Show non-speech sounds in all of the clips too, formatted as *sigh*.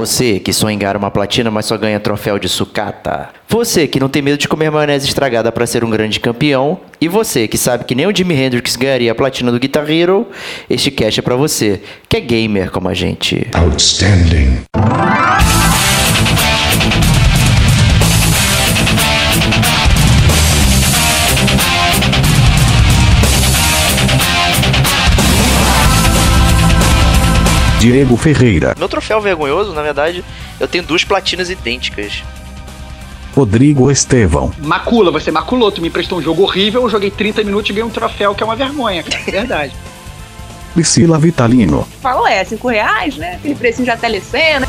Você que sonha em ganhar uma platina, mas só ganha troféu de sucata. Você que não tem medo de comer maionese estragada para ser um grande campeão. E você que sabe que nem o Jimi Hendrix ganharia a platina do Guitar Hero. Este cast é para você, que é gamer como a gente. Outstanding. Diego Ferreira, Meu troféu vergonhoso, na verdade, eu tenho duas platinas idênticas. Rodrigo Estevão, Macula, você maculou, tu me emprestou um jogo horrível, eu joguei 30 minutos e ganhei um troféu que é uma vergonha, cara. É Verdade. Priscila Vitalino, Falou, é, cinco reais, né? Aquele precinho de telecena.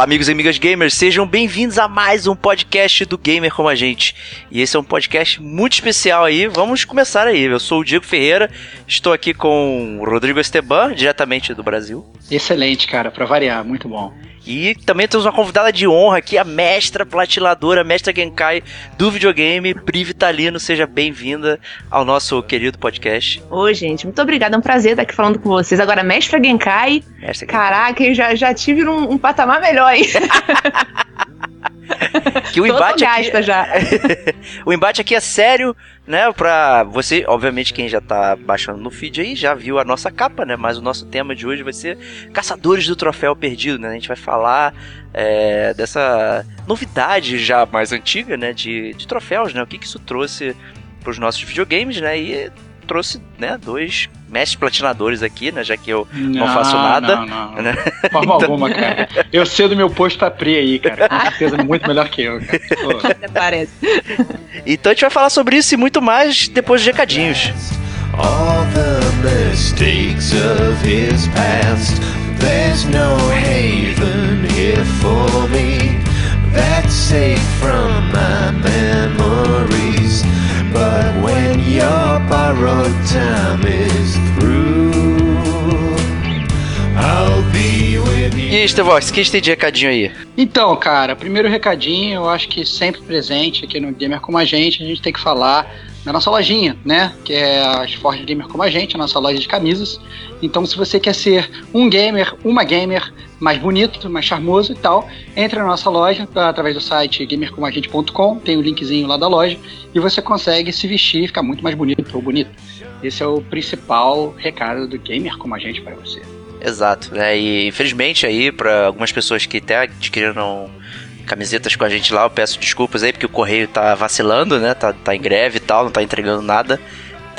Olá, amigos e amigas gamers, sejam bem-vindos a mais um podcast do Gamer Como a Gente. E esse é um podcast muito especial aí, vamos começar aí. Eu sou o Diego Ferreira, estou aqui com o Rodrigo Esteban, diretamente do Brasil. Excelente, cara, pra variar, muito bom. E também temos uma convidada de honra aqui, a mestra platiladora, a mestra Genkai do videogame, Pri Vitalino. Seja bem-vinda ao nosso querido podcast. Oi, gente, muito obrigada, é um prazer estar aqui falando com vocês. Agora, Mestre Genkai, Mestra Genkai. caraca, eu já, já tive um, um patamar melhor, hein? *laughs* Que o embate aqui, já. *laughs* o embate aqui é sério, né? Pra você, obviamente, quem já tá baixando no feed aí já viu a nossa capa, né? Mas o nosso tema de hoje vai ser Caçadores do Troféu Perdido, né? A gente vai falar é, dessa novidade já mais antiga, né? De, de troféus, né? O que, que isso trouxe pros nossos videogames, né? E trouxe, né? Dois mestres platinadores aqui, né? Já que eu não, faço nada. Não, não, não. né? De forma *laughs* alguma, cara. Eu cedo meu posto pra Pri aí, cara. Com certeza muito melhor que eu, cara. *laughs* Pô. Parece. Então a gente vai falar sobre isso e muito mais depois de recadinhos. All the mistakes of his past. There's no haven here for me. That's safe from my memories. But when your borrowed time is through, I'll be with E you. Estevox, que a gente tem de recadinho aí? Então, cara, primeiro recadinho, eu acho que sempre presente aqui no Gamer Como a Gente, a gente tem que falar da nossa lojinha, né? Que é a Forge Gamer Como a Gente, a nossa loja de camisas. Então, se você quer ser um gamer, uma gamer mais bonito, mais charmoso e tal, entre na nossa loja tá, através do site gamercomagente.com, tem o linkzinho lá da loja, e você consegue se vestir e ficar muito mais bonito ou bonito. Esse é o principal recado do Gamer Como a Gente para você. Exato, né? E infelizmente aí, para algumas pessoas que até adquiriram camisetas com a gente lá, eu peço desculpas aí, porque o correio tá vacilando, né? Tá, tá em greve e tal, não tá entregando nada.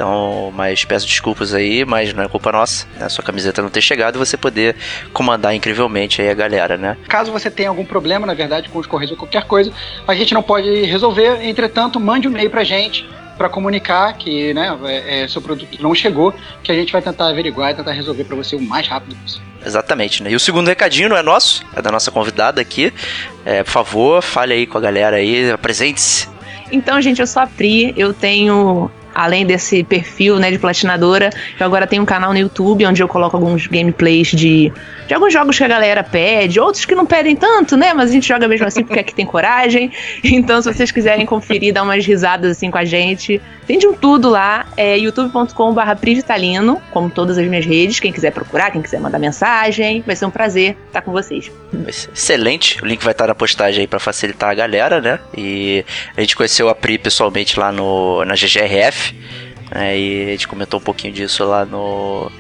Então, mas peço desculpas aí, mas não é culpa nossa, né? Sua camiseta não ter chegado e você poder comandar incrivelmente aí a galera, né? Caso você tenha algum problema, na verdade, com os correios ou qualquer coisa, a gente não pode resolver. Entretanto, mande um e-mail pra gente para comunicar que né, é, é, seu produto não chegou, que a gente vai tentar averiguar e tentar resolver para você o mais rápido possível. Exatamente, né? E o segundo recadinho não é nosso, é da nossa convidada aqui. É, por favor, fale aí com a galera aí, apresente-se. Então, gente, eu sou a Pri, eu tenho. Além desse perfil né, de platinadora, eu agora tenho um canal no YouTube onde eu coloco alguns gameplays de, de alguns jogos que a galera pede, outros que não pedem tanto, né? Mas a gente joga mesmo assim porque aqui tem coragem. *laughs* Então, se vocês quiserem conferir, dar umas risadas assim com a gente, tem de um tudo lá. É youtube.com.br Privitalino, como todas as minhas redes. Quem quiser procurar, quem quiser mandar mensagem, vai ser um prazer estar com vocês. Excelente, o link vai estar na postagem aí pra facilitar a galera, né? E a gente conheceu a Pri pessoalmente lá no, na GGRF, né? E a gente comentou um pouquinho disso lá no,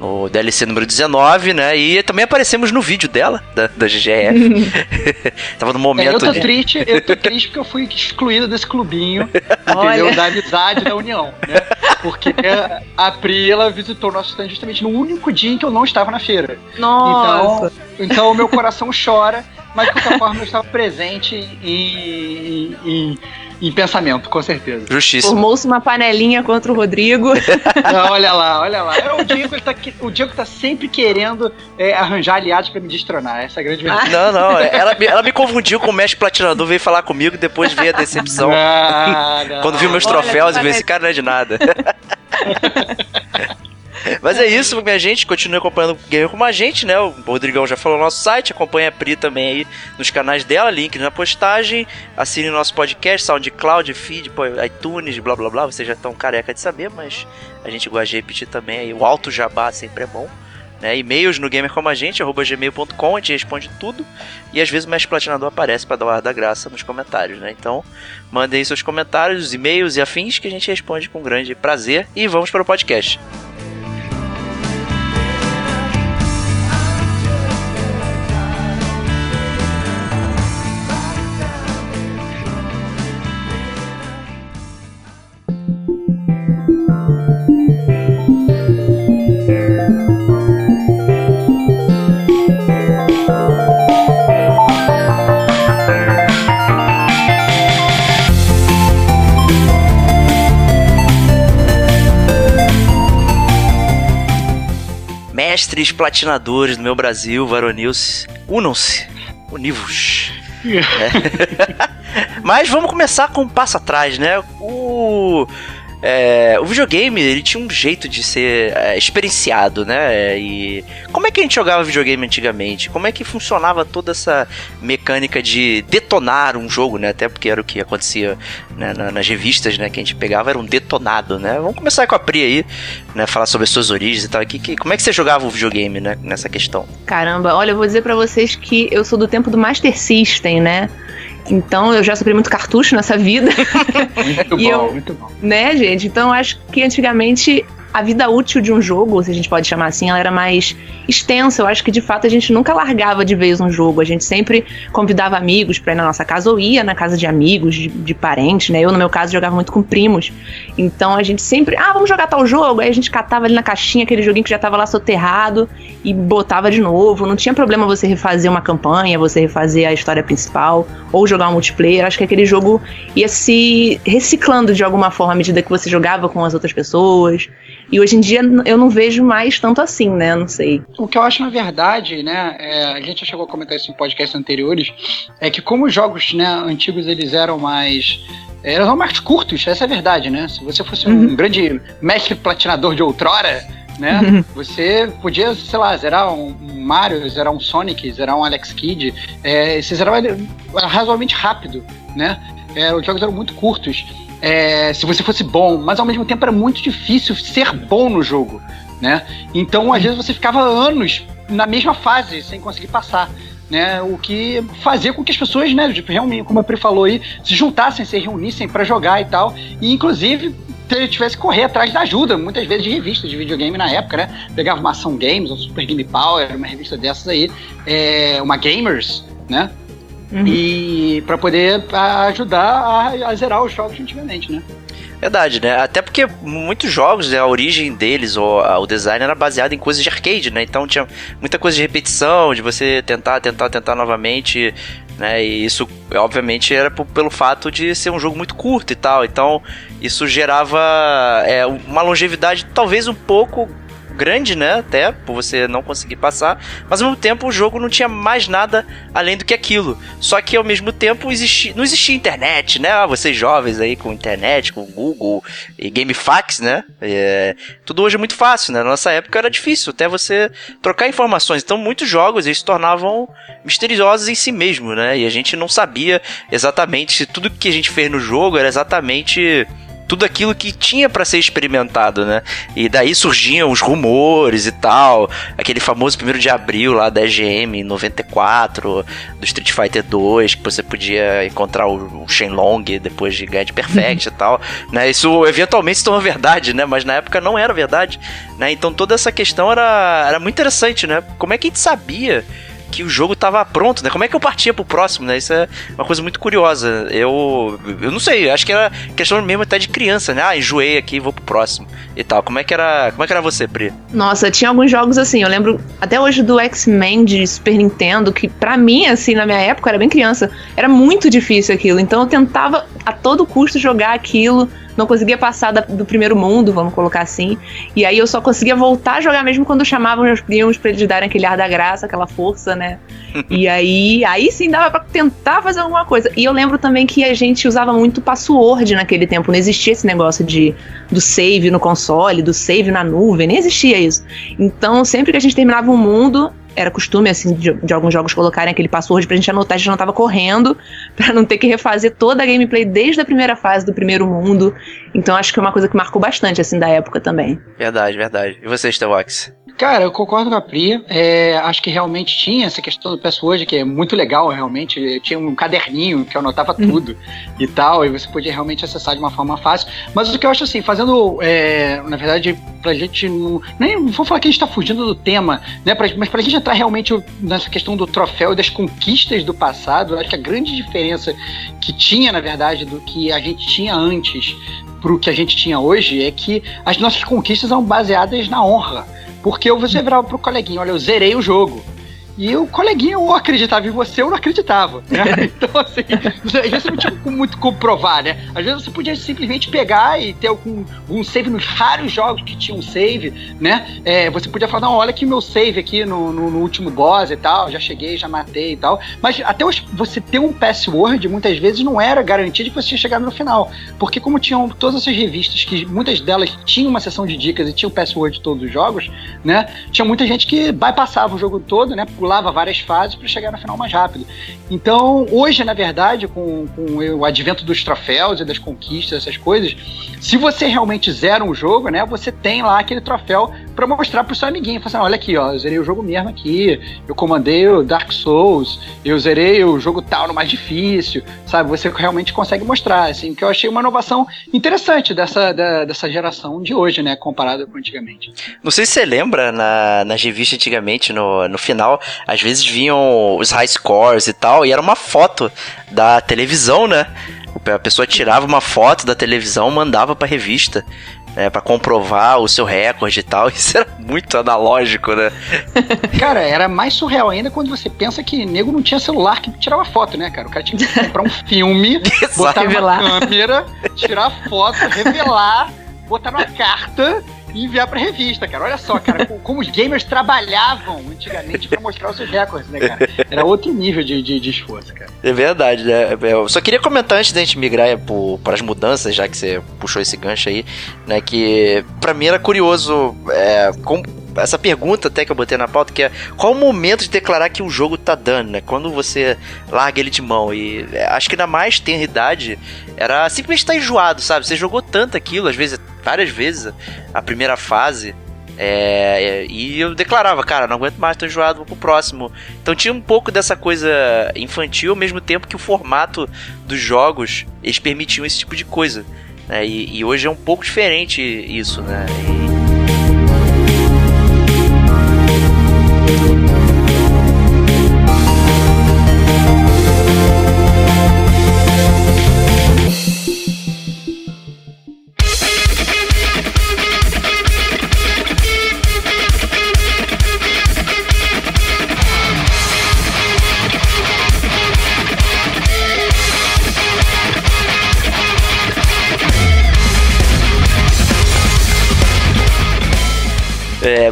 no DLC número 19, né? E também aparecemos no vídeo dela, da, da GGRF. *laughs* Tava no É, eu momento tô de... triste, eu tô triste porque eu fui excluído desse clubinho, *laughs* entendeu? Da amizade da união, né? Porque a Pri, ela visitou o nosso stand justamente no único dia em que eu não estava na feira. Nossa! Então, então o meu coração chora, mas de qualquer forma eu estava presente em, em, em pensamento, com certeza. Justíssimo. Formou-se uma panelinha contra o Rodrigo. *laughs* Não, olha lá, olha lá. É, O Diego, ele tá, que- o Diego tá sempre querendo é, arranjar aliados pra me destronar. Essa é a grande verdade. Não, não, ela, me- ela me confundiu com o mestre platinador, veio falar comigo, depois veio a decepção. Não, não. Quando viu meus Olha, troféus, eu que vi esse cara não é de nada. *laughs* Mas é isso, minha gente. Continue acompanhando o Gamer como a gente, né? O Rodrigão já falou no nosso site. Acompanha a Pri também aí nos canais dela, link na postagem. Assine nosso podcast, SoundCloud, Feed, iTunes, blá blá blá. Vocês já estão careca de saber, mas a gente gosta de repetir também aí. O alto jabá sempre é bom. Né? E-mails no gamer como a gente, arroba gmail.com, a gente responde tudo. E às vezes o mestre platinador aparece para dar ar da graça nos comentários, né? Então, mandem seus comentários, e-mails e afins que a gente responde com grande prazer. E vamos para o podcast. Mestres platinadores do meu Brasil, varonils, unam-se, univos. *laughs* É. *laughs* Mas vamos começar com um passo atrás, né? O, é, o videogame, ele tinha um jeito de ser é, experienciado, né? E como é que a gente jogava videogame antigamente? Como é que funcionava toda essa mecânica de detonar um jogo, né? Até porque era o que acontecia né, na- nas revistas, né? Que a gente pegava, era um detonado, né? Vamos começar com a Pri aí, né? Falar sobre as suas origens e tal. Que, que- como é que você jogava o videogame, né? Nessa questão. Caramba, olha, eu vou dizer pra vocês que eu sou do tempo do Master System, né? Então eu já sofri muito cartucho nessa vida, *laughs* Muito E bom, eu- muito bom. né, gente? Então eu acho que antigamente a vida útil de um jogo, se a gente pode chamar assim, ela era mais extensa. Eu acho que de fato a gente nunca largava de vez um jogo. A gente sempre convidava amigos pra ir na nossa casa ou ia na casa de amigos, de, de parentes, né? Eu, no meu caso, jogava muito com primos. Então a gente sempre, ah, vamos jogar tal jogo. Aí a gente catava ali na caixinha aquele joguinho que já tava lá soterrado e botava de novo. Não tinha problema você refazer uma campanha, você refazer a história principal ou jogar um multiplayer. Acho que aquele jogo ia se reciclando de alguma forma à medida que você jogava com as outras pessoas. E hoje em dia eu não vejo mais tanto assim, né? Não sei. O que eu acho, na verdade, né, é, a gente já chegou a comentar isso em podcasts anteriores, é que como os jogos né, antigos eles eram mais. eram mais curtos, essa é a verdade, né? Se você fosse um grande mestre platinador de outrora, né? Você podia, sei lá, zerar um Mario, zerar um Sonic, zerar um Alex Kidd. É, você zerava razoavelmente rápido, né? É, os jogos eram muito curtos. É, se você fosse bom, mas ao mesmo tempo era muito difícil ser bom no jogo, né? Então, às vezes, você ficava anos na mesma fase sem conseguir passar. Né, o que fazia com que as pessoas, né, tipo, realmente, como a Pri falou aí, se juntassem, se reunissem para jogar e tal, e inclusive tivesse que correr atrás da ajuda, muitas vezes de revistas de videogame na época, né? Pegava uma Ação Games, um Super Game Power, uma revista dessas aí, é, uma Gamers, né? Uhum. E para poder a- ajudar a, a zerar os jogos antigamente, né? Verdade, né? Até porque muitos jogos, né, a origem deles, ou a- o design era baseado em coisas de arcade, né? Então tinha muita coisa de repetição, de você tentar, tentar, tentar novamente, né? E isso, obviamente, era pelo fato de ser um jogo muito curto e tal. Então isso gerava é, uma longevidade talvez um pouco grande, né? Até por você não conseguir passar, mas ao mesmo tempo o jogo não tinha mais nada além do que aquilo. Só que ao mesmo tempo não existia internet, né? Ah, vocês jovens aí com internet, com Google e GameFAQs, né? É, tudo hoje é muito fácil, né? Na nossa época era difícil até você trocar informações. Então muitos jogos eles se tornavam misteriosos em si mesmo, né? E a gente não sabia exatamente se tudo que a gente fez no jogo era exatamente tudo aquilo que tinha pra ser experimentado, né? E daí surgiam os rumores e tal, aquele famoso primeiro de abril lá da EGM em 94, do Street Fighter 2, que você podia encontrar o, Shenlong depois de ganhar de Perfect *laughs* e tal, né? Isso eventualmente se tornou verdade, né? Mas na época não era verdade, né? Então toda essa questão era, era muito interessante, né? Como é que a gente sabia que o jogo tava pronto, né? Como é que eu partia pro próximo, né? Isso é uma coisa muito curiosa. Eu, eu não sei, acho que era questão mesmo até de criança, né? Ah, enjoei aqui, vou pro próximo e tal. Como é que era, como é que era você, Pri? Nossa, tinha alguns jogos assim, eu lembro até hoje do X-Men de Super Nintendo, que pra mim, assim, na minha época, era bem criança, era muito difícil aquilo. Então eu tentava a todo custo jogar aquilo não conseguia passar da, do primeiro mundo, vamos colocar assim. E aí eu só conseguia voltar a jogar mesmo quando chamavam meus primos pra eles darem aquele ar da graça, aquela força, né? *laughs* e aí, aí sim dava pra tentar fazer alguma coisa. E eu lembro também que a gente usava muito password naquele tempo, não existia esse negócio de do save no console, do save na nuvem, nem existia isso. Então, sempre que a gente terminava um mundo, era costume, assim, de, de, alguns jogos colocarem aquele password pra gente anotar, a gente não tava correndo, *laughs* pra não ter que refazer toda a gameplay desde a primeira fase do primeiro mundo. Então acho que é uma coisa que marcou bastante, assim, da época também. Verdade, verdade. E você, Stevox? Cara, eu concordo com a Pri. É, acho que realmente tinha essa questão do password, que é muito legal, realmente. Tinha um caderninho que eu anotava uhum. tudo e tal, e você podia realmente acessar de uma forma fácil. Mas o que eu acho assim, fazendo, é, na verdade, pra gente não. Nem vou falar que a gente tá fugindo do tema, né? Pra, mas pra gente entrar realmente nessa questão do troféu e das conquistas do passado, eu acho que a grande diferença que tinha, na verdade, do que a gente tinha antes pro que a gente tinha hoje é que as nossas conquistas são baseadas na honra. Porque você virava pro coleguinha, olha, eu zerei o jogo. E o coleguinha ou acreditava em você ou não acreditava. Né? *laughs* Então, assim, às vezes você não tinha muito como provar, né? Às vezes você podia simplesmente pegar e ter algum um save nos raros jogos que tinham um save, né? É, você podia falar, não, olha aqui meu save aqui no, no, no, último boss e tal, já cheguei, já matei e tal. Mas até você ter um password, muitas vezes, não era garantia de que você ia chegar no final. Porque como tinham todas essas revistas, que muitas delas tinham uma seção de dicas e tinham o password de todos os jogos, né? Tinha muita gente que bypassava o jogo todo, né? Pulava várias fases para chegar no final mais rápido. Então, hoje, na verdade, com, com o advento dos troféus e das conquistas, essas coisas, se você realmente zera um jogo, né, você tem lá aquele troféu para mostrar pro seu amiguinho. Falar assim, olha aqui, ó, eu zerei o jogo mesmo aqui, eu comandei o Dark Souls, eu zerei o jogo tal no mais difícil, sabe? Você realmente consegue mostrar, assim, que eu achei uma inovação interessante dessa, da, dessa geração de hoje, né, comparada com antigamente. Não sei se você lembra, na, nas revistas antigamente, no, no final, às vezes vinham os high scores e tal, e era uma foto da televisão, né? A pessoa tirava uma foto da televisão, mandava pra revista. É, para comprovar o seu recorde e tal. *laughs* Isso era muito analógico, né? *laughs* Cara, era mais surreal ainda quando você pensa que nego não tinha celular que tirava foto, né, cara? O cara tinha que comprar um filme, *laughs* botar revelar. uma câmera, tirar foto, revelar, botar numa carta e enviar pra revista, cara. Olha só, cara, como os gamers trabalhavam antigamente pra mostrar os seus recordes, né, cara? Era outro nível de, de, de esforço, cara. É verdade, né? Eu só queria comentar antes da gente migrar para as mudanças, já que você puxou esse gancho aí, né? Que pra mim era curioso é, como essa pergunta até que eu botei na pauta, que é qual o momento de declarar que o jogo tá dando, né? Quando você larga ele de mão. E é, acho que na mais tenra idade era simplesmente estar tá enjoado, sabe? Você jogou tanto aquilo, às vezes, várias vezes, a primeira fase. É, e eu declarava, cara, não aguento mais, tô enjoado, vou pro próximo. Então tinha um pouco dessa coisa infantil, ao mesmo tempo que o formato dos jogos, eles permitiam esse tipo de coisa. Né? E, e, hoje é um pouco diferente isso, né? E,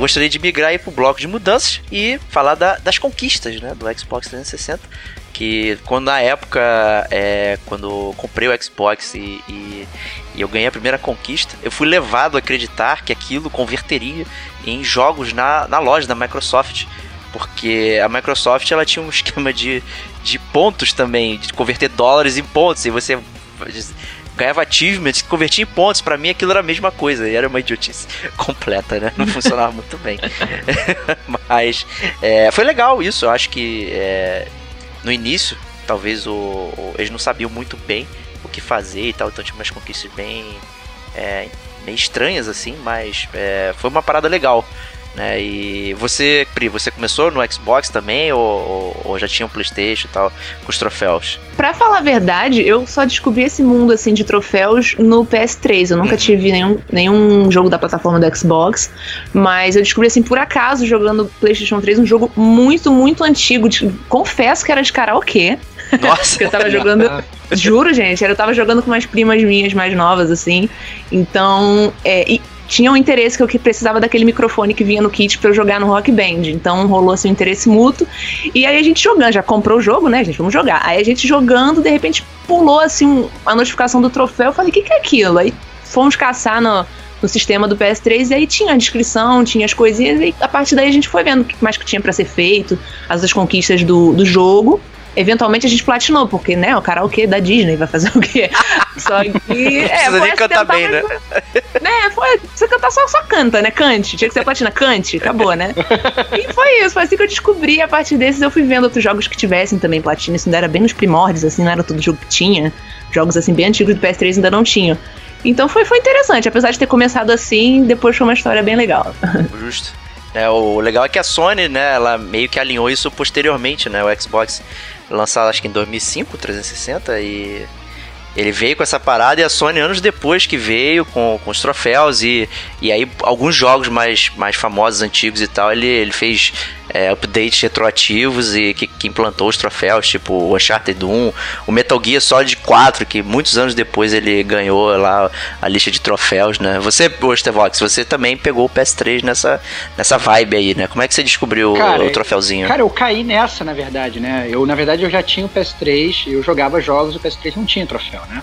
gostaria de migrar aí pro bloco de mudanças e falar da, das conquistas né, do Xbox 360. Que quando na época, é, quando comprei o Xbox e, e, e, eu ganhei a primeira conquista, eu fui levado a acreditar que aquilo converteria em jogos na, na loja da Microsoft. Porque a Microsoft ela tinha um *laughs* esquema de, de pontos também, de converter dólares em pontos, e você ganhava achievements, convertia em pontos. para mim aquilo era a mesma coisa. E era uma idiotice *laughs* completa, né? Não funcionava *laughs* muito bem. *laughs* Mas é, foi legal isso. Eu acho que é, no início, talvez o, o, eles não sabiam muito bem o que fazer e tal. Então tinha umas conquistas bem, é, bem estranhas assim. Mas é, foi uma parada legal. Né? E você, Pri, você começou no Xbox também ou, ou, já tinha um PlayStation e tal com os troféus? Pra falar a verdade, eu só descobri esse mundo assim de troféus no PS3. Eu nunca Uhum. tive nenhum, nenhum jogo da plataforma do Xbox, mas eu descobri assim por acaso jogando PlayStation 3 um jogo muito, muito antigo. de- confesso que era de karaokê. Nossa, Que eu tava jogando. Juro, gente, eu tava jogando com umas primas minhas mais novas, assim. Então, é, e tinha um interesse que eu que precisava daquele microfone que vinha no kit pra eu jogar no Rock Band. Então rolou assim um interesse mútuo. E aí a gente jogando, já comprou o jogo, né, gente? Vamos jogar. Aí a gente jogando, de repente pulou assim um- a notificação do troféu. Eu falei, o que, que é aquilo? Aí fomos caçar no, no sistema do PS3 e aí tinha a descrição, tinha as coisinhas, e a partir daí a gente foi vendo o que mais que tinha pra ser feito, as outras conquistas do, do jogo. Eventualmente a gente platinou, porque, né, o karaokê da Disney vai fazer o quê? *laughs* Só que. É, precisa foi nem cantar bem, né? né, foi. Você cantar só, só canta, né? Cante. Tinha que ser platina, cante, acabou, né? E foi isso, foi assim que eu descobri. A partir desses eu fui vendo outros jogos que tivessem também platina. Isso ainda era bem nos primórdios, assim, não era todo jogo que tinha. Jogos assim bem antigos do PS3 ainda não tinham. Então foi, foi interessante, apesar de ter começado assim, depois foi uma história bem legal. Justo. É, o legal é que a Sony, né, ela meio que alinhou isso posteriormente, né? O Xbox lançado acho que em 2005, 360 e ele veio com essa parada e a Sony anos depois que veio com, com os troféus e, e aí alguns jogos mais, mais famosos, antigos e tal, ele, ele fez é, updates retroativos e que, que implantou os troféus, tipo o Uncharted 1, o Metal Gear Solid 4, que muitos anos depois ele ganhou lá a lista de troféus, né? Você, ô Stevox, você também pegou o PS3 nessa, nessa vibe aí, né? Como é que você descobriu Cara, o, o troféuzinho? Cara, eu caí nessa, na verdade, né? Eu, na verdade, eu já tinha o PS3, eu jogava jogos, o PS3 não tinha troféu, né?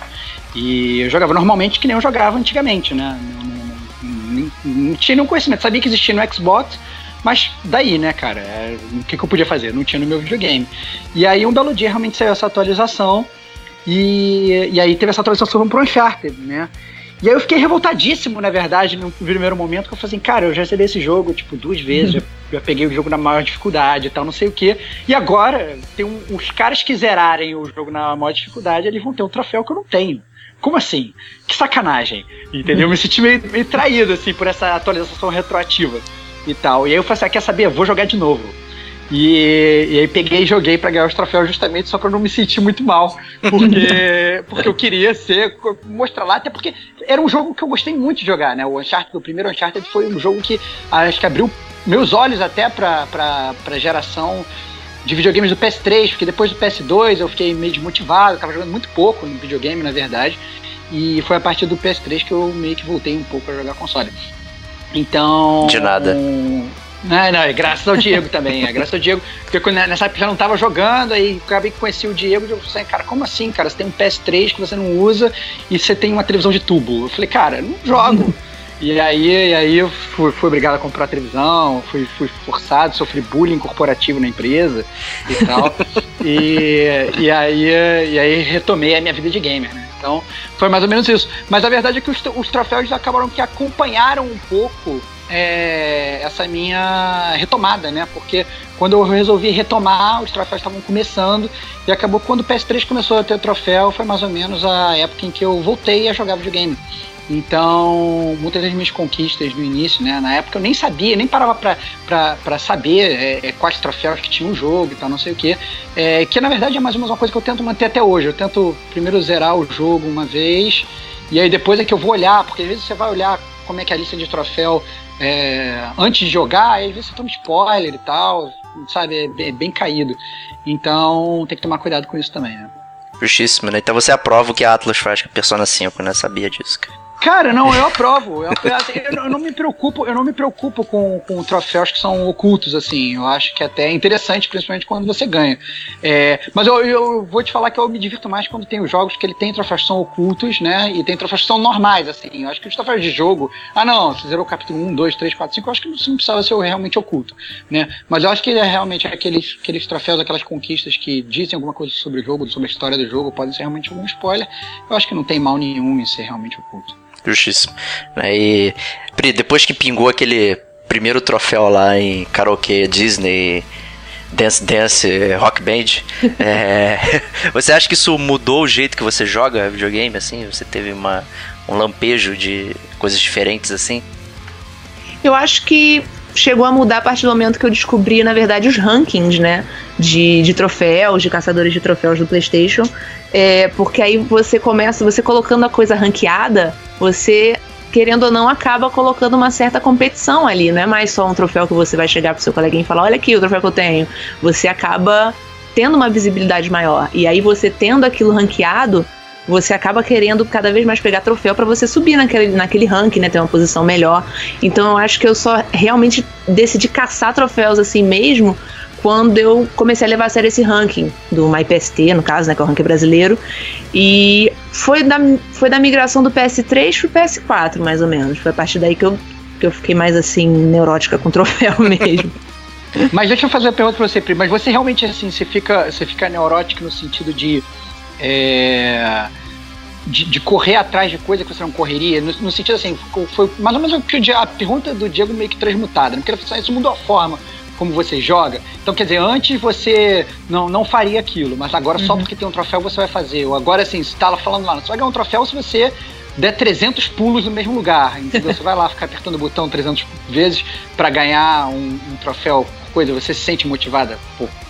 E eu jogava normalmente que nem eu jogava antigamente, né? Não, não- não- não tinha nenhum conhecimento, sabia que existia no Xbox, mas daí, né, cara? É, o que, que eu podia fazer? Não tinha no meu videogame. E aí, um belo dia, realmente saiu essa atualização, e, e aí teve essa atualização pro Uncharted, né? E aí eu fiquei revoltadíssimo, na verdade, no primeiro momento, que eu falei assim, cara, eu já zerei esse jogo, tipo, duas vezes, já, já peguei o jogo na maior dificuldade e tal, não sei o quê. E agora, tem um- os caras que zerarem o jogo na maior dificuldade, eles vão ter um troféu que eu não tenho. Como assim? Que sacanagem. Entendeu? Eu me senti meio, meio traído, assim, por essa atualização retroativa e tal. E aí eu falei assim, ah, quer saber? Vou jogar de novo. E, e aí peguei e joguei pra ganhar os troféus justamente só pra não me sentir muito mal. Porque, *laughs* porque eu queria ser, mostrar lá, até porque era um jogo que eu gostei muito de jogar, né? O Uncharted, o primeiro Uncharted foi um jogo que acho que abriu meus olhos até pra, pra geração de videogames do PS3, porque depois do PS2 eu fiquei meio desmotivado, tava jogando muito pouco no videogame, na verdade. E foi a partir do PS3 que eu meio que voltei um pouco a jogar console. Então. De nada. um, Não, não, é graças ao Diego também, é graças ao Diego, porque quando, nessa época eu já não tava jogando, aí acabei que conheci o Diego e eu falei, cara, como assim, cara? Você tem um PS3 que você não usa e você tem uma televisão de tubo. Eu falei, cara, não jogo. E aí, e aí eu fui, fui obrigado a comprar a televisão, fui, fui forçado, sofri bullying corporativo na empresa e tal. *laughs* e, e, aí, e aí retomei a minha vida de gamer, né? Então foi mais ou menos isso. Mas a verdade é que os, os troféus acabaram que acompanharam um pouco é, essa minha retomada, né? Porque quando eu resolvi retomar, os troféus estavam começando e acabou quando o PS3 começou a ter troféu, foi mais ou menos a época em que eu voltei a jogar videogame. Então, muitas das minhas conquistas no início, né? Na época eu nem sabia, nem parava pra, saber é, é, quais troféus que tinha o jogo e tal, não sei o quê. É, que na verdade é mais ou menos uma coisa que eu tento manter até hoje. Eu tento primeiro zerar o jogo uma vez, e aí depois é que eu vou olhar, porque às vezes você vai olhar como é que é a lista de troféu é, antes de jogar, aí às vezes você toma spoiler e tal, sabe? É, é bem caído. Então tem que tomar cuidado com isso também, né? Justíssimo, né? Então você aprova o que a Atlas faz com a Persona 5, né? Sabia disso, cara. Cara, não, eu aprovo. Eu, eu- eu não me preocupo, eu não me preocupo com, com troféus que são ocultos, assim. Eu acho que até é interessante, principalmente quando você ganha. É, mas eu, eu vou te falar que eu me divirto mais quando tem os jogos que ele tem troféus que são ocultos, né? E tem troféus que são normais, assim. Eu acho que os troféus de jogo. Ah, não, você zerou o capítulo 1, 2, 3, 4, 5, eu acho que isso não precisava ser realmente oculto, né? Mas eu acho que é realmente aqueles, aqueles troféus, aquelas conquistas que dizem alguma coisa sobre o jogo, sobre a história do jogo, podem ser realmente algum spoiler. Eu acho que não tem mal nenhum em ser realmente oculto. Justíssimo. E Pri, depois que pingou aquele primeiro troféu lá em karaokê Disney Dance Dance Rock Band, *laughs* é, *laughs* você acha que isso mudou o jeito que você joga videogame, assim? Você teve uma, um lampejo de coisas diferentes, assim? Eu acho que chegou a mudar a partir do momento que eu descobri, na verdade, os rankings, né? De, de troféus, de caçadores de troféus do PlayStation. É, porque aí você começa, você colocando a coisa ranqueada, você, querendo ou não, acaba colocando uma certa competição ali. Não é mais só um troféu que você vai chegar pro seu coleguinha e falar: olha aqui o troféu que eu tenho. Você acaba tendo uma visibilidade maior. E aí você tendo aquilo ranqueado, você acaba querendo cada vez mais pegar troféu para você subir naquele, naquele ranking, né? Ter uma posição melhor. Então eu acho que eu só realmente decidi caçar troféus assim mesmo quando eu comecei a levar a sério esse ranking do MyPST, no caso, né, que é o ranking brasileiro. E foi da, foi da migração do PS3 pro PS4, mais ou menos. Foi a partir daí que eu, que eu fiquei mais assim, neurótica com *laughs* troféu mesmo. Mas deixa eu fazer uma pergunta pra você, Pri. Mas você realmente, assim, você fica, você fica neurótico no sentido de é, de, de, correr atrás de coisa que você não correria, no, no sentido assim, foi mais ou menos a pergunta do Diego meio que transmutada, ele falou assim, isso mudou a forma como você joga. Então, quer dizer, antes você não, não faria aquilo, mas agora uhum. só porque tem um troféu você vai fazer. Ou agora, assim, você tá falando lá, você vai ganhar um troféu se você der 300 pulos no mesmo lugar, entendeu? Você vai lá ficar apertando o botão 300 vezes para ganhar um, um, troféu, coisa, você se sente motivada?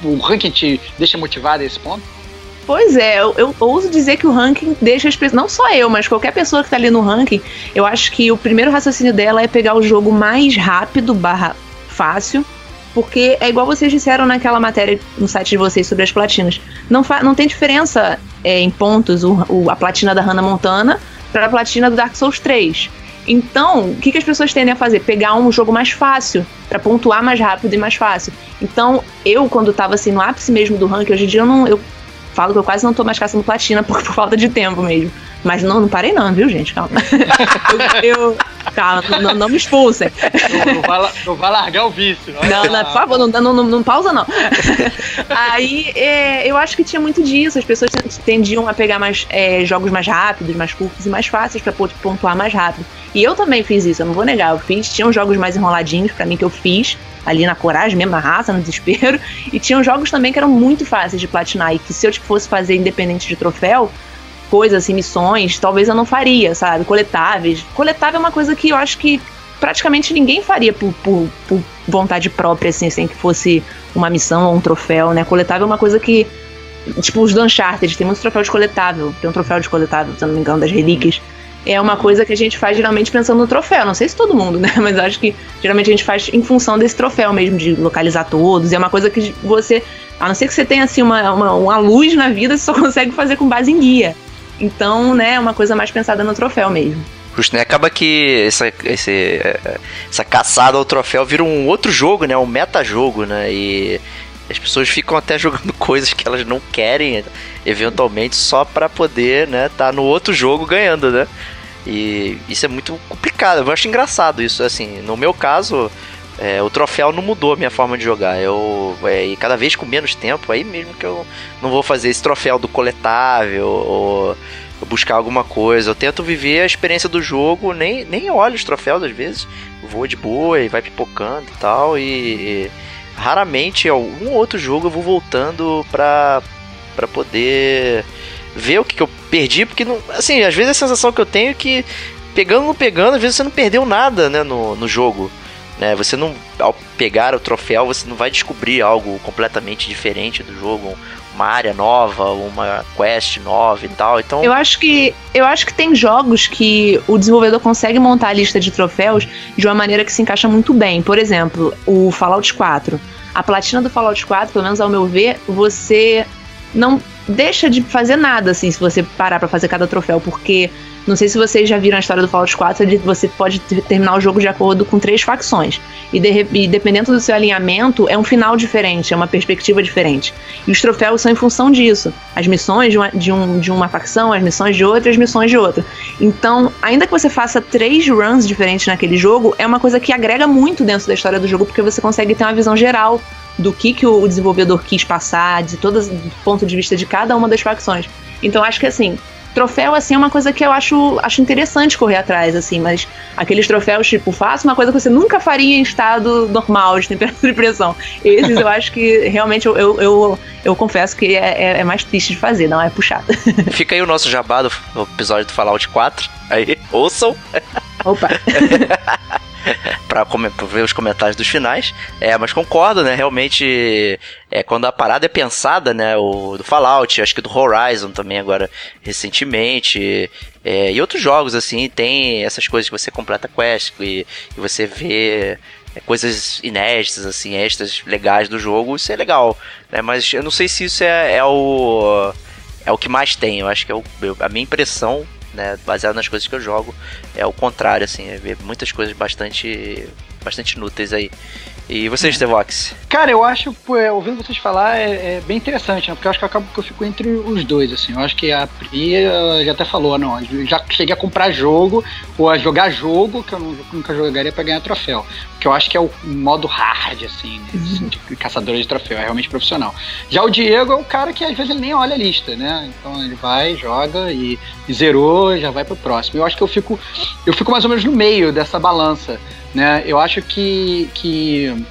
O ranking te deixa motivada a esse ponto? Pois é, eu, eu, ouso dizer que o ranking deixa as pessoas. Não só eu, mas qualquer pessoa que tá ali no ranking, eu acho que o primeiro raciocínio dela é pegar o jogo mais rápido barra fácil. Porque é igual vocês disseram naquela matéria no site de vocês sobre as platinas. Não, não tem diferença é, em pontos o, o, a platina da Hannah Montana para a platina do Dark Souls 3. Então, o que, que as pessoas tendem a fazer? Pegar um jogo mais fácil, para pontuar mais rápido e mais fácil. Então, eu, quando tava assim no ápice mesmo do ranking, hoje em dia eu não. Eu falo que eu quase não tô mais caçando platina por, por falta de tempo mesmo. Mas não, não parei não, viu, gente? Calma. *laughs* eu, eu, calma, não, não me expulsem. Não, não, vai, não vai largar o vício. Não, não, por favor, não, não, não, não pausa não. *laughs* Aí, é, eu acho que tinha muito disso. As pessoas tendiam a pegar mais é, jogos mais rápidos, mais curtos e mais fáceis para pontuar mais rápido. E eu também fiz isso, eu não vou negar. Eu fiz, tinham jogos mais enroladinhos para mim que eu fiz, ali na coragem mesmo, na raça, no desespero. E tinham jogos também que eram muito fáceis de platinar e que se eu tipo, fosse fazer independente de troféu, coisas assim, missões, talvez eu não faria, sabe? Coletáveis. Coletável é uma coisa que eu acho que praticamente ninguém faria por, por, por vontade própria, assim, sem que fosse uma missão ou um troféu, né? Coletável é uma coisa que. Tipo, os do Uncharted, tem muitos troféus de coletável. Tem um troféu de coletável, se eu não me engano, das relíquias é uma coisa que a gente faz geralmente pensando no troféu. Não sei se todo mundo, né? *laughs* Mas acho que geralmente a gente faz em função desse troféu mesmo, de localizar todos. É uma coisa que você, a não ser que você tenha assim uma, uma, uma luz na vida, você só *laughs* consegue fazer com base em guia. Então, né, é uma coisa mais pensada no troféu mesmo. Justo, né? Acaba que essa, esse, essa caçada ao troféu vira um outro jogo, né? Um metajogo, né? E as pessoas ficam até *laughs* jogando coisas que elas não querem, eventualmente, só para poder, né, tá no outro jogo ganhando, né? E isso é muito complicado. Eu acho engraçado isso, assim, no meu caso, é, o troféu não mudou a minha forma de jogar. Eu, é, e cada vez com menos tempo, aí mesmo que eu não vou fazer esse troféu do coletável ou buscar alguma coisa. Eu tento viver a experiência do jogo, nem, nem olho os troféus às vezes. Vou de boa e vai pipocando e tal. E, raramente algum outro jogo eu vou voltando pra, pra poder ver o que, que eu perdi, porque não, assim, às vezes a sensação que eu tenho é que pegando ou pegando, às vezes você não perdeu nada, né, no, no jogo. Né? Você não, ao pegar o troféu, você não vai descobrir algo completamente diferente do jogo, uma área nova, uma quest nova e tal. Então, eu acho que eu acho que tem jogos que o desenvolvedor consegue montar a lista de troféus de uma maneira que se encaixa muito bem. Por exemplo, o Fallout 4. A platina do Fallout 4, pelo menos ao meu ver, você não deixa de fazer nada assim se você parar para fazer cada troféu, porque não sei se vocês já viram a história do Fallout 4, você pode terminar o jogo de acordo com três facções. E, de, e, dependendo do seu alinhamento, é um final diferente, é uma perspectiva diferente. E os troféus são em função disso. As missões de uma, de, um, de uma facção, as missões de outra, as missões de outra. Então, ainda que você faça três runs diferentes naquele jogo, é uma coisa que agrega muito dentro da história do jogo, porque você consegue ter uma visão geral do que, que o desenvolvedor quis passar, de todo do ponto de vista de cada uma das facções. Então, acho que assim, troféu, assim, é uma coisa que eu acho, acho interessante correr atrás, assim, mas aqueles troféus, tipo, faça uma coisa que você nunca faria em estado normal, de temperatura e pressão. Esses eu acho que realmente eu, eu, eu, eu confesso que é, é, é, mais triste de fazer, não é puxado. *laughs* Fica aí o nosso jabá do episódio do Fallout 4. Aí, ouçam. Opa! *laughs* *laughs* pra, pra ver os comentários dos finais. É, mas concordo, né? Realmente, é, quando a parada é pensada, né? O do Fallout, acho que do Horizon também agora recentemente. é, e outros jogos, assim, tem essas coisas que você completa quest e, e você vê é, coisas inéditas, assim, extras legais do jogo, isso é legal. Né? Mas eu não sei se isso é, é o. É o que mais tem. Eu acho que é o, a minha impressão, né, baseada nas coisas que eu jogo, é o contrário, assim, é ver muitas coisas bastante. bastante inúteis aí. E você, Stevox? Cara, eu acho, é, ouvindo vocês falar, é, é bem interessante, né? Porque eu acho que acaba que eu fico entre os dois, assim. Eu acho que a Pri já até falou, não, eu já cheguei a comprar jogo, ou a jogar jogo que eu nunca jogaria pra ganhar troféu. Porque eu acho que é o modo hard, assim, né? de caçador de troféu, é realmente profissional. Já o Diego é o cara que às vezes ele nem olha a lista, né? Então ele vai, joga e, e zerou, já vai pro próximo. Eu acho que eu fico, eu fico mais ou menos no meio dessa balança, né? Eu acho que, que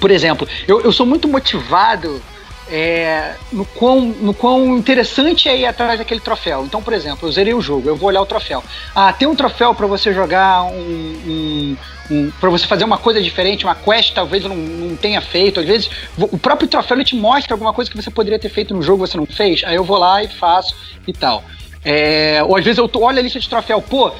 por exemplo, eu, eu sou muito motivado é, no, quão, no quão interessante é ir atrás daquele troféu. Então, por exemplo, eu zerei o jogo, eu vou olhar o troféu. Ah, tem um troféu para você jogar um. um, um para você fazer uma coisa diferente, uma quest talvez não, não tenha feito. Às vezes, o próprio troféu ele te mostra alguma coisa que você poderia ter feito no jogo você não fez. Aí eu vou lá e faço e tal. É, ou às vezes eu olho a lista de troféu, pô,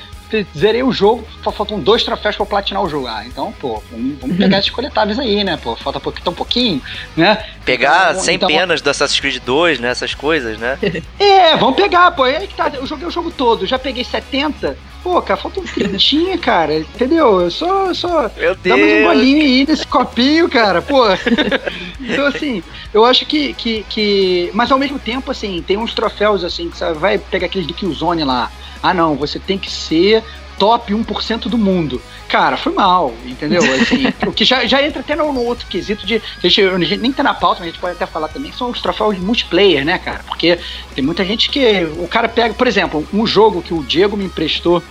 zerei o jogo, só faltam dois troféus pra eu platinar o jogo. Ah, então, pô, vamos, vamos pegar esses coletáveis aí, né? Pô, falta pouquinho, tão pouquinho, né? Pegar Então, 100 então- penas do Assassin's Creed 2, né? Essas coisas, né? *laughs* É, vamos pegar, pô. É aí que tá. Eu joguei o jogo todo, já peguei 70. Pô, cara, falta um trintinha, *laughs* cara. Entendeu? Eu só. eu só Meu Dá mais um Deus! golinho aí nesse copinho, cara, pô. *laughs* então, assim, eu acho que, que, que. Mas ao mesmo tempo, assim, tem uns troféus, assim, que você vai pegar aqueles de Killzone lá. Ah, não, você tem que ser top 1% do mundo. Cara, foi mal, entendeu? Assim, *laughs* o que já, já entra até no, no outro quesito de. A gente, a gente nem tá na pauta, mas a gente pode até falar também, que são os troféus de multiplayer, né, cara? Porque tem muita gente que. O cara pega, por exemplo, um jogo que o Diego me emprestou,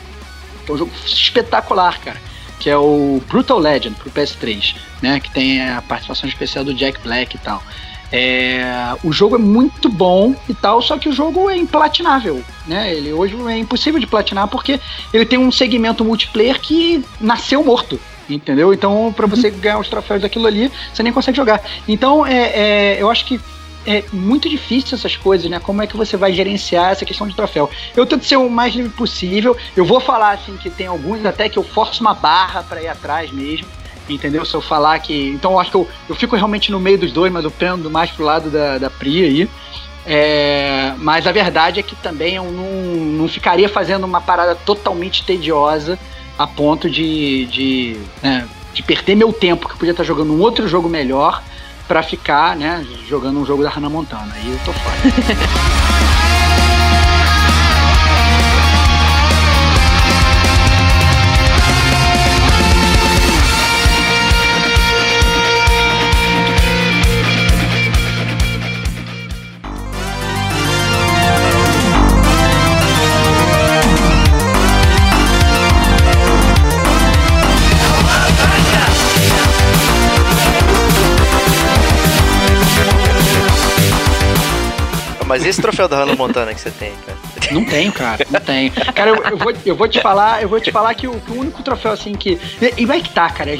que é um jogo espetacular, cara que é o Brutal Legend pro PS3, né? Que tem a participação especial do Jack Black e tal. É, o jogo é muito bom e tal, só que o jogo é implatinável, né? Ele hoje é impossível de platinar porque ele tem um segmento multiplayer que nasceu morto. Entendeu? Então, pra você ganhar os troféus daquilo ali, você nem consegue jogar. Então, é, é, eu acho que é muito difícil essas coisas, né? Como é que você vai gerenciar essa questão de troféu? Eu tento ser o mais livre possível. Eu vou falar assim que tem alguns até que eu forço uma barra para ir atrás mesmo. Entendeu? Se eu falar que. Então eu acho que eu, eu fico realmente no meio dos dois, mas eu prendo mais pro lado da, da Pri aí. É, mas a verdade é que também eu não, não ficaria fazendo uma parada totalmente tediosa a ponto de, de, né, de perder meu tempo, que eu podia estar jogando um outro jogo melhor, pra ficar né, jogando um jogo da Hannah Montana. Aí eu tô fora. *laughs* Mas esse troféu da Hannah Montana que você tem, cara? Não tenho, cara, não tenho. Cara, eu, eu vou, eu vou te falar, eu vou te falar que o, que o único troféu assim que. E, e vai que tá, cara.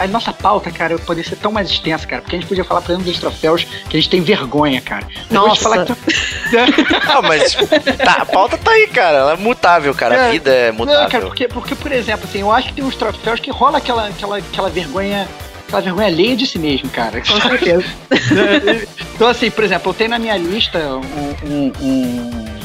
A nossa pauta, cara, poderia ser tão mais extensa, cara. Porque a gente podia falar, por exemplo, dos troféus que a gente tem vergonha, cara. Eu vou te falar que. *laughs* Ah, mas tá, a pauta tá aí, cara. Ela é mutável, cara. A É, vida é Não, mutável. cara, porque, porque, por exemplo, assim, eu acho que tem uns troféus que rola aquela, aquela, aquela vergonha. Aquela vergonha alheia de si mesmo, cara. Com certeza. *laughs* então, assim, por exemplo, eu tenho na minha lista um, um- um- um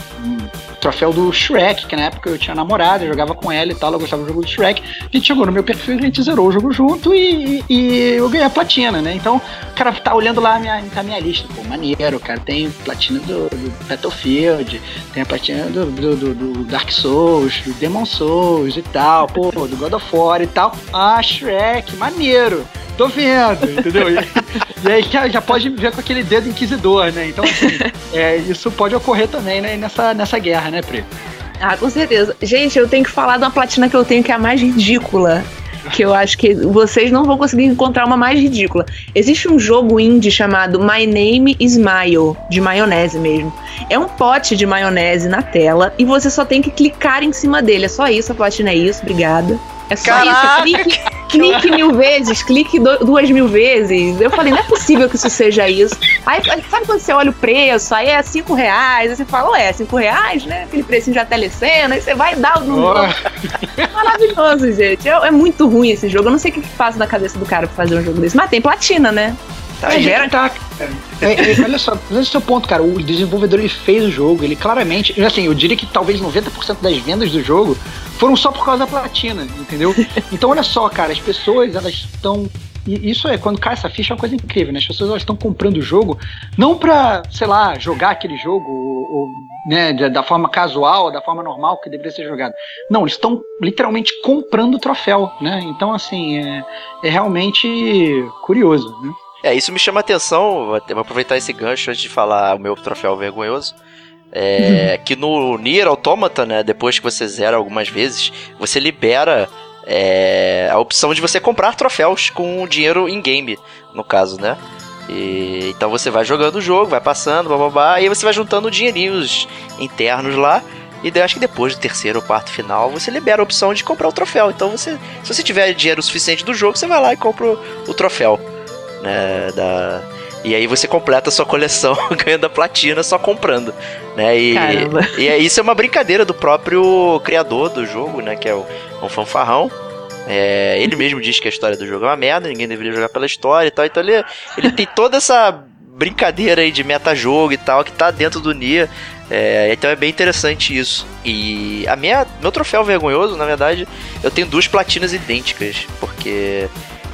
troféu do Shrek, que na época eu tinha namorada, eu jogava com ela e tal, ela gostava do jogo do Shrek. A gente chegou no meu perfil, a gente zerou o jogo junto e, e- eu ganhei a platina, né? Então, o cara tá olhando lá a minha, a minha lista. Pô, maneiro, cara. Tem platina do, do Battlefield, tem a platina do, do- do- Dark Souls, do Demon Souls e tal, pô, do God of War e tal. Ah, Shrek, maneiro. Tô vendo, entendeu? E *laughs* aí já, já pode ver com aquele dedo inquisidor, né? Então, assim, é, isso pode ocorrer também né, nessa, nessa guerra, né, Pri? Ah, com certeza. Gente, eu tenho que falar de uma platina que eu tenho que é a mais ridícula. Que eu acho que vocês não vão conseguir encontrar uma mais ridícula. Existe um jogo indie chamado My Name is Mayo, de maionese mesmo. É um pote de maionese na tela e você só tem que clicar em cima dele. É só isso, a platina é isso, obrigada. É só Caraca! isso. Clique, clique mil vezes, clique duas mil vezes. Eu falei, não é possível que isso seja isso. Aí, sabe quando você olha o preço? Aí é cinco reais. Aí você fala, ué, cinco reais, né? Aquele precinho já telecena. Aí você vai dar o número. É *laughs* maravilhoso, gente. É, é muito ruim esse jogo. Eu não sei o que, que passa na cabeça do cara pra fazer um jogo desse. Mas tem platina, né? Tá, É, gera... tá, cara. É, é, olha só, esse é o seu ponto, cara. O desenvolvedor ele fez o jogo, ele claramente. Assim, eu diria que talvez 90% das vendas do jogo foram só por causa da platina, entendeu? *laughs* Então, olha só, cara, as pessoas elas estão. E isso é, quando cai essa ficha é uma coisa incrível, né? As pessoas elas estão comprando o jogo não pra, sei lá, jogar aquele jogo ou, ou, né, da, da forma casual, da forma normal que deveria ser jogado. Não, eles estão literalmente comprando o troféu, né? Então, assim, é, é realmente curioso, né? É, isso me chama a atenção, vou aproveitar esse gancho antes de falar o meu troféu vergonhoso. É, que no Nier Automata, né, depois que você zera algumas vezes, você libera é, a opção de você comprar troféus com dinheiro in-game, no caso, né? E, então você vai jogando o jogo, vai passando, bababá, e aí você vai juntando dinheirinhos internos lá. E daí, acho que depois do terceiro ou quarto final, você libera a opção de comprar o troféu. Então você, se você tiver dinheiro suficiente do jogo, você vai lá e compra o, o troféu. Né, da... E aí você completa a sua coleção *laughs* ganhando a platina só comprando. Né? E, Caramba. e é, isso é uma brincadeira do próprio criador do jogo, né? Que é o, um fanfarrão. É, ele mesmo diz que a história do jogo é uma merda, ninguém deveria jogar pela história e tal. Então ele, ele tem toda essa brincadeira aí de metajogo e tal que tá dentro do Nia. É, então é bem interessante isso. E a minha, meu troféu vergonhoso, na verdade, eu tenho duas platinas idênticas, porque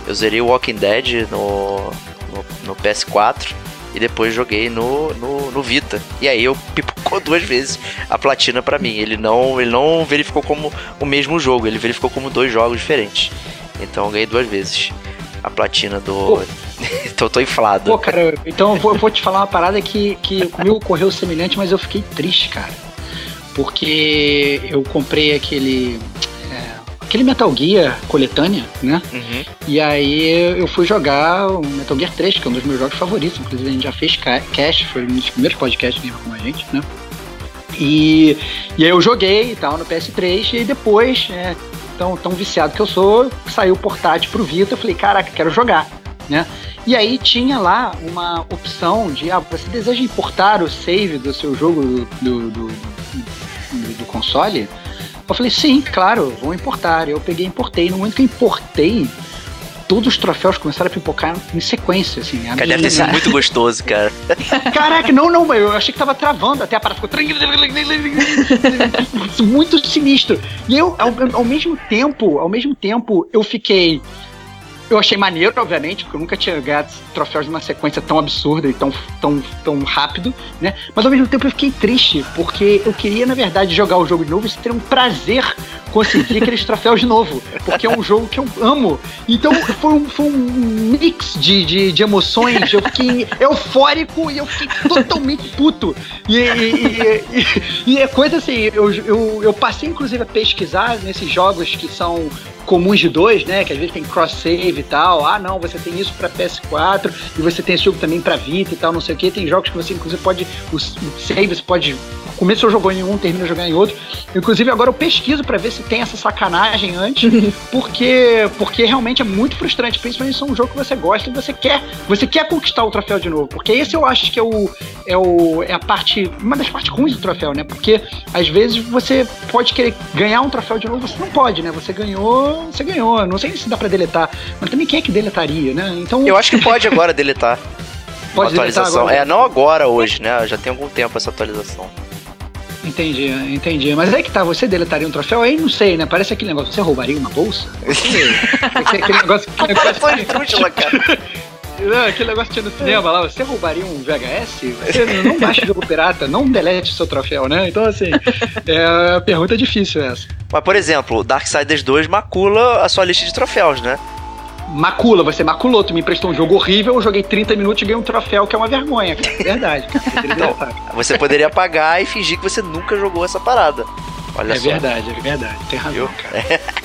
eu zerei o Walking Dead no, no, no PS4 e depois joguei no, no, no Vita. E aí eu pipocou *laughs* duas vezes a platina pra mim. Ele não, ele não verificou como o mesmo jogo, ele verificou como dois jogos diferentes. Então eu ganhei duas vezes a platina do. Então *laughs* eu tô inflado. Pô, cara, então eu vou, eu vou te falar uma parada que, que comigo ocorreu semelhante, mas eu fiquei triste, cara. Porque eu comprei aquele. Aquele Metal Gear coletânea, né? Uhum. E aí eu fui jogar o Metal Gear 3, que é um dos meus jogos favoritos. Inclusive a gente já fez ca- cast, foi um dos primeiros podcasts que com a gente, né? E, e aí eu joguei e tal no PS3, e depois, né, tão, tão viciado que eu sou, saiu o portátil pro Vita, eu falei, caraca, quero jogar, né? E aí tinha lá uma opção de, ah, você deseja importar o save do seu jogo do, do, do- do console? Eu falei, sim, claro, vou importar. Eu peguei e importei. No momento que eu importei, todos os troféus começaram a pipocar em sequência, assim. Cara, deve ter sido muito gostoso, cara. Caraca, não, não, eu achei que tava travando, até a parada ficou. Muito sinistro. E eu, ao, ao mesmo tempo, ao mesmo tempo, eu fiquei. Eu achei maneiro, obviamente, porque eu nunca tinha ganhado troféus numa sequência tão absurda e tão, tão, tão rápido, né? Mas ao mesmo tempo eu fiquei triste, porque eu queria, na verdade, jogar o jogo de novo e ter um prazer conseguir aqueles troféus de novo. Porque é um jogo que eu amo. Então foi um, foi um mix de, de, de emoções. Eu fiquei eufórico e eu fiquei totalmente puto. E, e, e- e- é coisa assim, eu, eu, eu passei inclusive a pesquisar nesses jogos que são comuns de dois, né? Que às vezes tem cross-save e tal. Ah, não, você tem isso pra PS4 e você tem esse jogo também pra Vita e tal, não sei o que. Tem jogos que você inclusive pode. O, save você pode. Começou jogou em um, termina jogando em outro. Inclusive agora eu pesquiso pra ver se tem essa sacanagem antes, *laughs* porque porque realmente é muito frustrante, principalmente se é um jogo que você gosta e você quer, você quer conquistar o troféu de novo, porque esse eu acho que é o é o é a parte, uma das partes ruins do troféu, né? Porque às vezes você pode querer ganhar um troféu de novo, você não pode, né? Você ganhou, você ganhou. Não sei se dá pra deletar, mas também quem é que deletaria, né? Então Eu acho que pode agora deletar. *laughs* pode atualização. agora. É, não agora, hoje, né? Já tem algum tempo essa atualização. Entendi, entendi. Mas aí que tá, você deletaria um troféu? Aí não sei, né? Parece aquele negócio. Você roubaria uma bolsa? *laughs* Aquele negócio. Aquele Foi negócio, cara. *laughs* não, aquele negócio que tinha no cinema lá. Você roubaria um VHS? Você não baixa jogo pirata, não delete o seu troféu, né? Então, assim, é uma pergunta difícil essa. Mas, por exemplo, Darksiders 2 macula a sua lista de troféus, né? Macula, você maculou. Tu me emprestou um jogo horrível, eu joguei 30 minutos e ganhei um troféu que é uma vergonha, cara. É verdade, cara. Deletado. *laughs* Você poderia apagar e fingir que você nunca jogou essa parada. Olha É só. verdade, é verdade. Tem razão, Viu? cara. *laughs*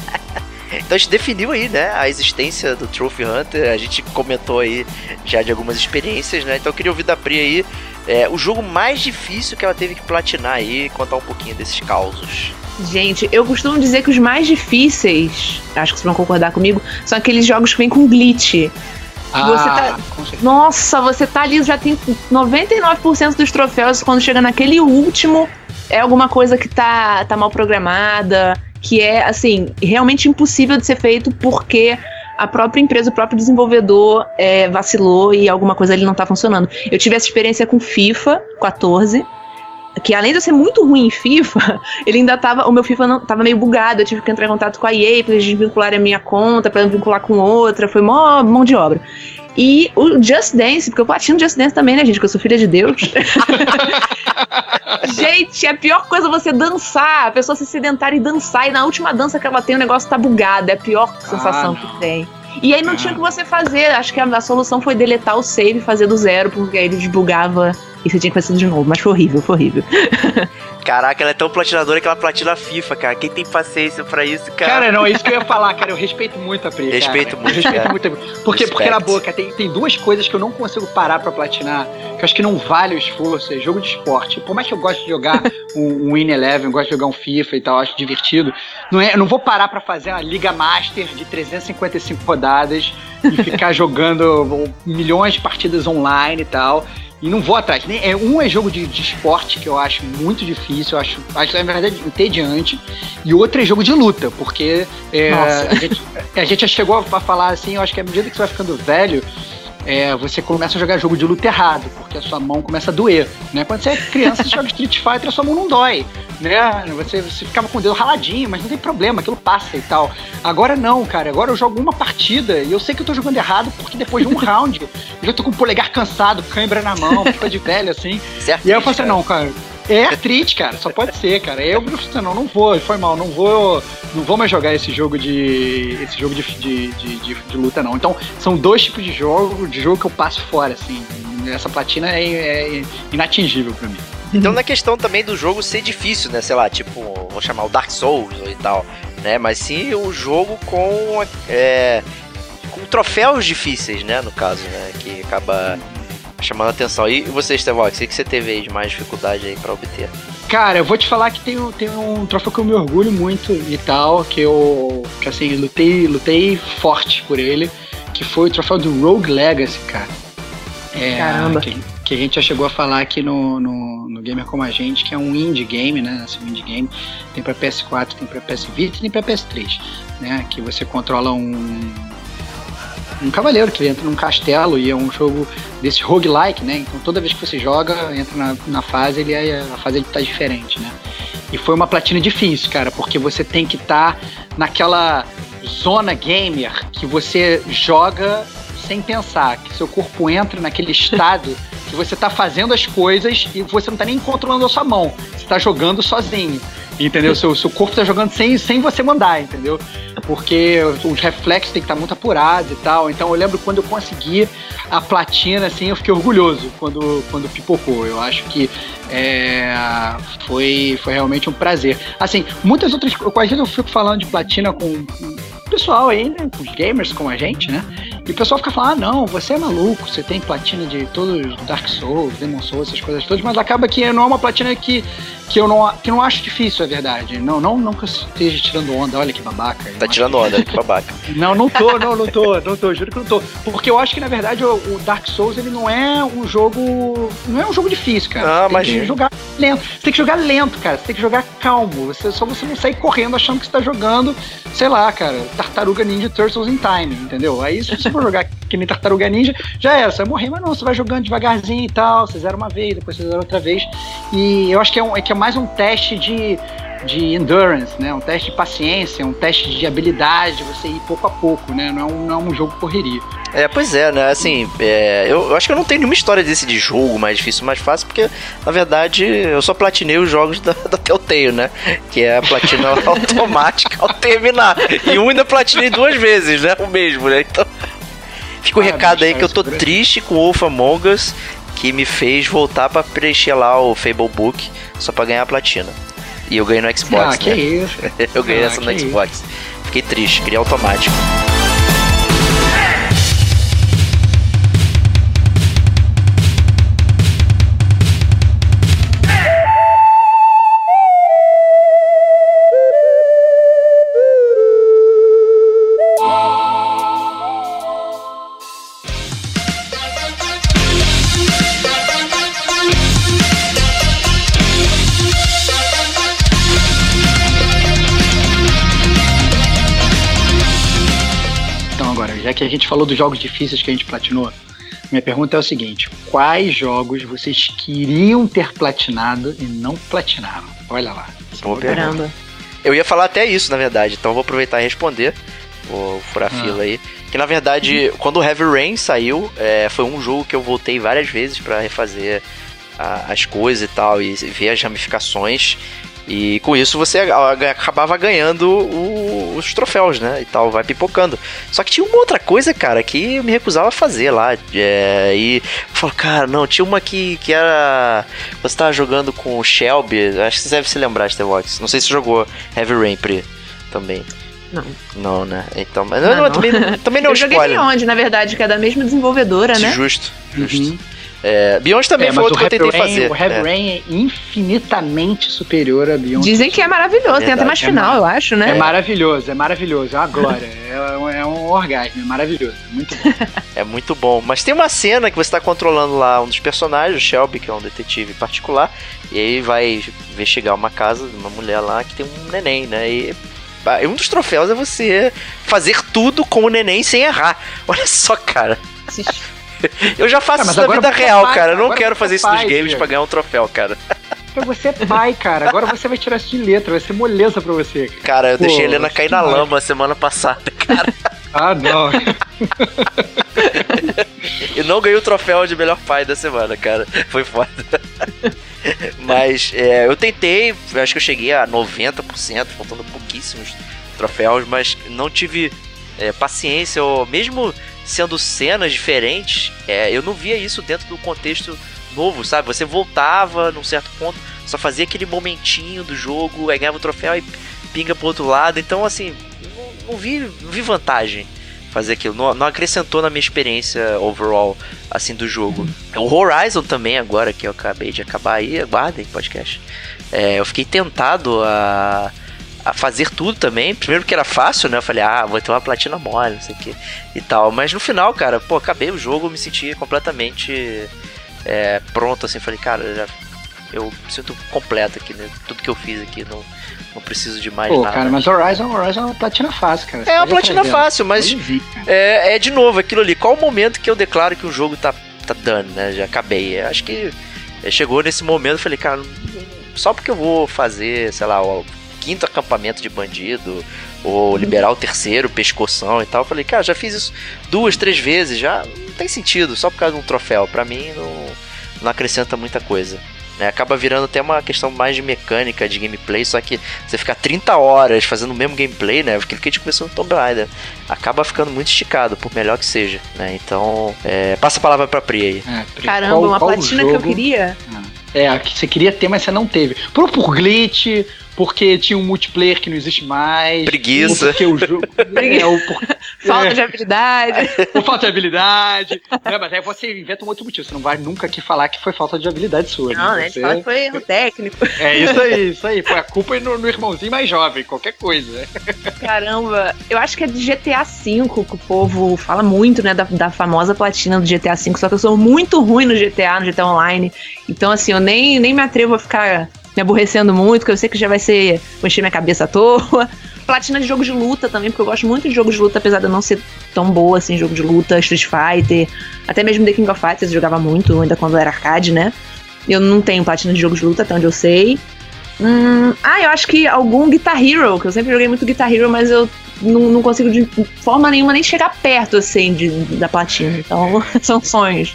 Então a gente definiu aí, né, a existência do Trophy Hunter. A gente comentou aí já de algumas experiências, né? Então eu queria ouvir da Pri aí é, o jogo mais difícil que ela teve que platinar aí, contar um pouquinho desses causos. Gente, eu costumo dizer que os mais difíceis, acho que vocês vão concordar comigo, são aqueles jogos que vêm com glitch. Ah, Você tá-. Nossa, você tá ali, já tem 99% dos troféus, quando chega naquele último, é alguma coisa que tá, tá mal programada, que é, assim, realmente impossível de ser feito porque a própria empresa, o próprio desenvolvedor é, vacilou e alguma coisa ali não tá funcionando. Eu tive essa experiência com FIFA 14, que além de eu ser muito ruim em FIFA, *laughs* ele ainda tava. O meu FIFA não, tava meio bugado. Eu tive que entrar em contato com a EA pra eles desvincularem a minha conta, pra vincular com outra. Foi mó mão de obra. E o Just Dance, porque eu platino Just Dance também, né, gente? Que eu sou filha de Deus. *laughs* gente, é a pior coisa você dançar, a pessoa se sedentar e dançar, e na última dança que ela tem o negócio tá bugado. É a pior sensação não. que tem. E aí não Ah. tinha o que você fazer. Acho que a, a solução foi deletar o save e fazer do zero, porque aí ele desbugava você tinha que fazer de novo. Mas foi horrível, foi horrível. *laughs* Caraca, ela é tão platinadora que ela platina FIFA, cara. Quem tem paciência pra isso, cara? Cara, não, é isso que eu ia falar, cara. Eu respeito muito a Pri. cara. Respeito muito, Eu respeito cara. muito. a Pri. Porque, porque na boca tem, tem duas coisas que eu não consigo parar pra platinar, que eu acho que não vale o esforço. É jogo de esporte. Por mais que eu goste de jogar *laughs* um, um Win Eleven, eu gosto de jogar um FIFA e tal, acho divertido. Não é, eu não vou parar pra fazer uma Liga Master de 355 rodadas e ficar *laughs* jogando milhões de partidas online e tal. E não vou atrás. É, um é jogo de, de esporte, que eu acho muito difícil, eu acho, acho na verdade, entediante. E outro é jogo de luta, porque é, a, gente, a gente já chegou a falar assim, eu acho que à medida que você vai ficando velho, é, você começa a jogar jogo de luta errado, porque a sua mão começa a doer. Né? Quando você é criança, você *laughs* joga Street Fighter, a sua mão não dói. Né? Você, você ficava com o dedo raladinho, mas não tem problema, aquilo passa e tal. Agora não, cara. Agora eu jogo uma partida e eu sei que eu tô jogando errado, porque depois de um round *laughs* eu já tô com o polegar cansado, cãibra na mão, *laughs* fica de velho assim. Certo? E aí eu falei assim, não, cara. É artrite, cara, só pode ser, cara. Eu não, não vou, foi mal, não vou, não vou mais jogar esse jogo de, esse jogo de, de, de, de- luta não. Então são dois tipos de jogo, de jogo que eu passo fora, assim. Essa platina é, é inatingível pra mim. Então na questão também do jogo ser difícil, né? Sei lá, tipo, vou chamar o Dark Souls e tal, né? Mas sim o jogo com é, com troféus difíceis, né? No caso, né? Que acaba chamando a atenção. E você, Estevox, o que você teve aí de mais dificuldade aí pra obter? Cara, eu vou te falar que tem, um- tem um troféu que eu me orgulho muito e tal, que eu, que assim, lutei, lutei forte por ele, que foi o troféu do Rogue Legacy, cara. É, Caramba. Que, que a gente já chegou a falar aqui no, no, no Gamer Como a Gente, que é um indie game, né? Assim, um indie game. Tem pra PS4, tem pra PS Vita e tem pra PS3, né? Que você controla um um cavaleiro que entra num castelo e é um jogo desse roguelike, né? Então toda vez que você joga, entra na, na fase, ele é, a fase ele tá diferente, né? E foi uma platina difícil, cara, porque você tem que estar naquela zona gamer que você joga sem pensar, que seu corpo entra naquele *laughs* estado que você tá fazendo as coisas e você não tá nem controlando a sua mão, você tá jogando sozinho. Entendeu? Seu, seu corpo tá jogando sem, sem você mandar, entendeu? Porque os reflexos têm que estar muito apurados e tal. Então eu lembro quando eu consegui a platina, assim, eu fiquei orgulhoso quando, quando pipocou. Eu acho que é, foi, foi realmente um prazer. Assim, muitas outras. Às vezes eu fico falando de platina com pessoal aí, né? Os gamers como a gente, né? E o pessoal fica falando, ah, não, você é maluco, você tem platina de todos os Dark Souls, Demon Souls, essas coisas todas, mas acaba que não é uma platina que, que, eu, não, que eu não acho difícil, é verdade. Não, não, não que eu esteja tirando onda, olha que babaca. Tá acho tirando onda, que babaca. *laughs* não, não tô, não, não tô, não tô, juro que não tô. Porque eu acho que, na verdade, o, o Dark Souls, ele não é um jogo. Não é um jogo difícil, cara. Ah, você tem que jogar lento. Você tem que jogar lento, cara. Você tem que jogar calmo. Você, só você não sair correndo achando que você tá jogando, sei lá, cara, Tartaruga Ninja Turtles in Time, entendeu? Aí se você for jogar que nem Tartaruga Ninja, já era, você vai morrer, mas não, você vai jogando devagarzinho e tal. Você zera uma vez, depois você zera outra vez. E eu acho que é, um, é, que é mais um teste de de endurance, né? Um teste de paciência, um teste de habilidade, você ir pouco a pouco, né? Não é um, não é um jogo correria. É, pois é, né? Assim, é, eu, eu acho que eu não tenho nenhuma história desse de jogo mais difícil, mais fácil, porque, na verdade, eu só platinei os jogos da, da Telltale, né? Que é a platina *laughs* automática ao terminar. E um ainda platinei duas vezes, né? O mesmo, né? Então. Fica o Ah, recado aí que eu tô triste com o Wolf Among Us, que me fez voltar pra preencher lá o Fable Book só pra ganhar a platina. E eu ganhei no Xbox, ah, que né? isso. *laughs* Eu ganhei Ah, essa no que isso. Xbox. Fiquei triste, queria automático. Que a gente falou dos jogos difíceis que a gente platinou, minha pergunta é o seguinte: quais jogos vocês queriam ter platinado e não platinaram? Olha lá. Boa pergunta. Caramba. Eu ia falar até isso, na verdade, então eu vou aproveitar e responder. Vou furar a Ah. fila aí. Que na verdade, quando o Heavy Rain saiu, é, foi um jogo que eu voltei várias vezes pra refazer a- as coisas e tal, e ver as ramificações. E com isso você acabava ganhando o- os troféus, né? E tal, vai pipocando. Só que tinha uma outra coisa, cara, que eu me recusava a fazer lá. É, e eu falo, cara, não, tinha uma que, que era. Você tava jogando com o Shelby, acho que você deve se lembrar, Stevox. Não sei se você jogou Heavy Rain Pri também. Não. Não, né? Então, mas Não, não, não. também, também não é *laughs* eu joguei spoiler. Beyond, na verdade, que é da mesma desenvolvedora, né? Justo, justo. Uhum. É, Beyond também É, foi outro o que eu Heavy tentei Rain, fazer. O Heavy É. Rain é infinitamente superior a Beyond. Dizem que é maravilhoso, tem até Verdade, mais é final, eu acho, né? É maravilhoso, é maravilhoso, é uma glória, *laughs* é, um- é um orgasmo, é maravilhoso, é muito bom. *laughs* É muito bom. Mas tem uma cena que você tá controlando lá um dos personagens, o Shelby, que é um detetive particular, e aí vai investigar uma casa de uma mulher lá que tem um neném, né? E um dos troféus é você fazer tudo com o neném sem errar. *laughs* Olha só, cara. *laughs* Eu já faço Ah, mas isso na vida é real, pai, cara. Eu não quero você fazer é isso nos pai, games Diego. pra ganhar um troféu, cara. Porque você é pai, cara, agora você vai tirar isso de letra, vai ser moleza pra você. cara. Cara, eu Pô, deixei a Helena cair na lama semana passada, *laughs* cara. Ah, não. *laughs* E não ganhei o troféu de melhor pai da semana, cara. Foi foda. Mas é, eu tentei, acho que eu cheguei a 90%, faltando pouquíssimos troféus, mas não tive é, paciência, ou mesmo sendo cenas diferentes, é, eu não via isso dentro do contexto novo, sabe? Você voltava num certo ponto, só fazia aquele momentinho do jogo, aí ganhava o troféu e pinga pro outro lado. Então, assim, não, não vi, não vi vantagem fazer aquilo. Não, não acrescentou na minha experiência overall, assim, do jogo. O Horizon também, agora que eu acabei de acabar aí, aguardem podcast. É, eu fiquei tentado a, a fazer tudo também. Primeiro porque era fácil, né? Eu falei, ah, vou ter uma platina mole, não sei o que e tal. Mas no final, cara, pô, acabei o jogo, eu me senti completamente é, pronto, assim. Falei, cara, eu já, eu me sinto completo aqui, né? Tudo que eu fiz aqui, não, não preciso de mais Pô, nada. cara, mas Horizon, Horizon é uma platina fácil, cara. Você é uma platina aprender. fácil, mas vi, é, é de novo aquilo ali. Qual o momento que eu declaro que o jogo tá, tá dando, né? Já acabei. Eu Acho que é, chegou nesse momento, eu falei, cara, só porque eu vou fazer, sei lá, o quinto acampamento de bandido, ou liberar o terceiro, pescoção e tal, eu falei, cara, já fiz isso duas, três vezes, já não tem sentido, só por causa de um troféu. Pra mim, não, não acrescenta muita coisa. né? Acaba virando até uma questão mais de mecânica, de gameplay, só que você ficar 30 horas fazendo o mesmo gameplay, né? Aquilo que a gente começou no Tomb Raider, acaba ficando muito esticado, por melhor que seja, né? Então, é, passa a palavra pra Pri aí. É, Pri, Caramba, qual- uma qual platina que eu jogo- queria. É, a que você queria ter, mas você não teve. Por, por glitch, porque tinha um multiplayer que não existe mais. Preguiça. Porque o jogo. *laughs* é, ou por, *laughs* Falta É. de habilidade. *laughs* ou falta de habilidade. né, mas aí você inventa um outro motivo. Você não vai nunca aqui falar que foi falta de habilidade sua. Não, né? A Você- gente fala que foi erro técnico. É isso aí, isso aí. Foi a culpa no, no irmãozinho mais jovem, qualquer coisa. Caramba, eu acho que é de GTA V que o povo fala muito, né? Da, da famosa platina do GTA V, só que eu sou muito ruim no GTA, no GTA Online. Então, assim, eu nem, nem me atrevo a ficar me aborrecendo muito, porque eu sei que já vai ser. Encher minha cabeça à toa. *laughs* Platina de jogo de luta também, porque eu gosto muito de jogo de luta, apesar de eu não ser tão boa assim, jogo de luta, Street Fighter, até mesmo The King of Fighters eu jogava muito, ainda quando era arcade, né? Eu não tenho platina de jogo de luta, até onde eu sei. Hum, ah, eu acho que algum Guitar Hero, que eu sempre joguei muito Guitar Hero, mas eu não, não consigo de forma nenhuma nem chegar perto assim de, da platina. Então, *laughs* são sonhos.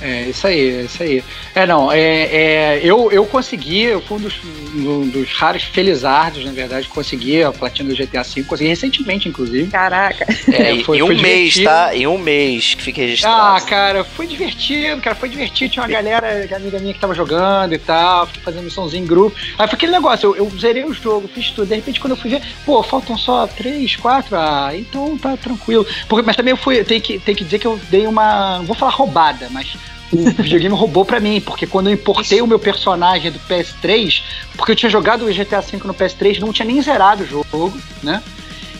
É, isso aí, é isso aí. É, não, é, é, eu, eu consegui, eu fui um dos, um dos raros felizardos, na verdade, que consegui a platina do GTA V, consegui recentemente, inclusive. Caraca. É, É, foi- em um foi mês, tá? Em um mês que Ah, registrado. cara, foi divertido, cara, foi divertido. Tinha uma galera, amiga minha que tava jogando e tal, fiquei fazendo missãozinho em grupo. Aí foi aquele negócio, eu, eu zerei o jogo, fiz tudo. De repente, quando eu fui ver, pô, faltam só três, quatro, ah, então tá tranquilo. Porque, mas também eu fui, tem que, tem que dizer que eu dei uma, não vou falar roubada, mas o videogame roubou pra mim, porque quando eu importei o meu personagem do PS3, porque eu tinha jogado o GTA V no PS3, não tinha nem zerado o jogo, né?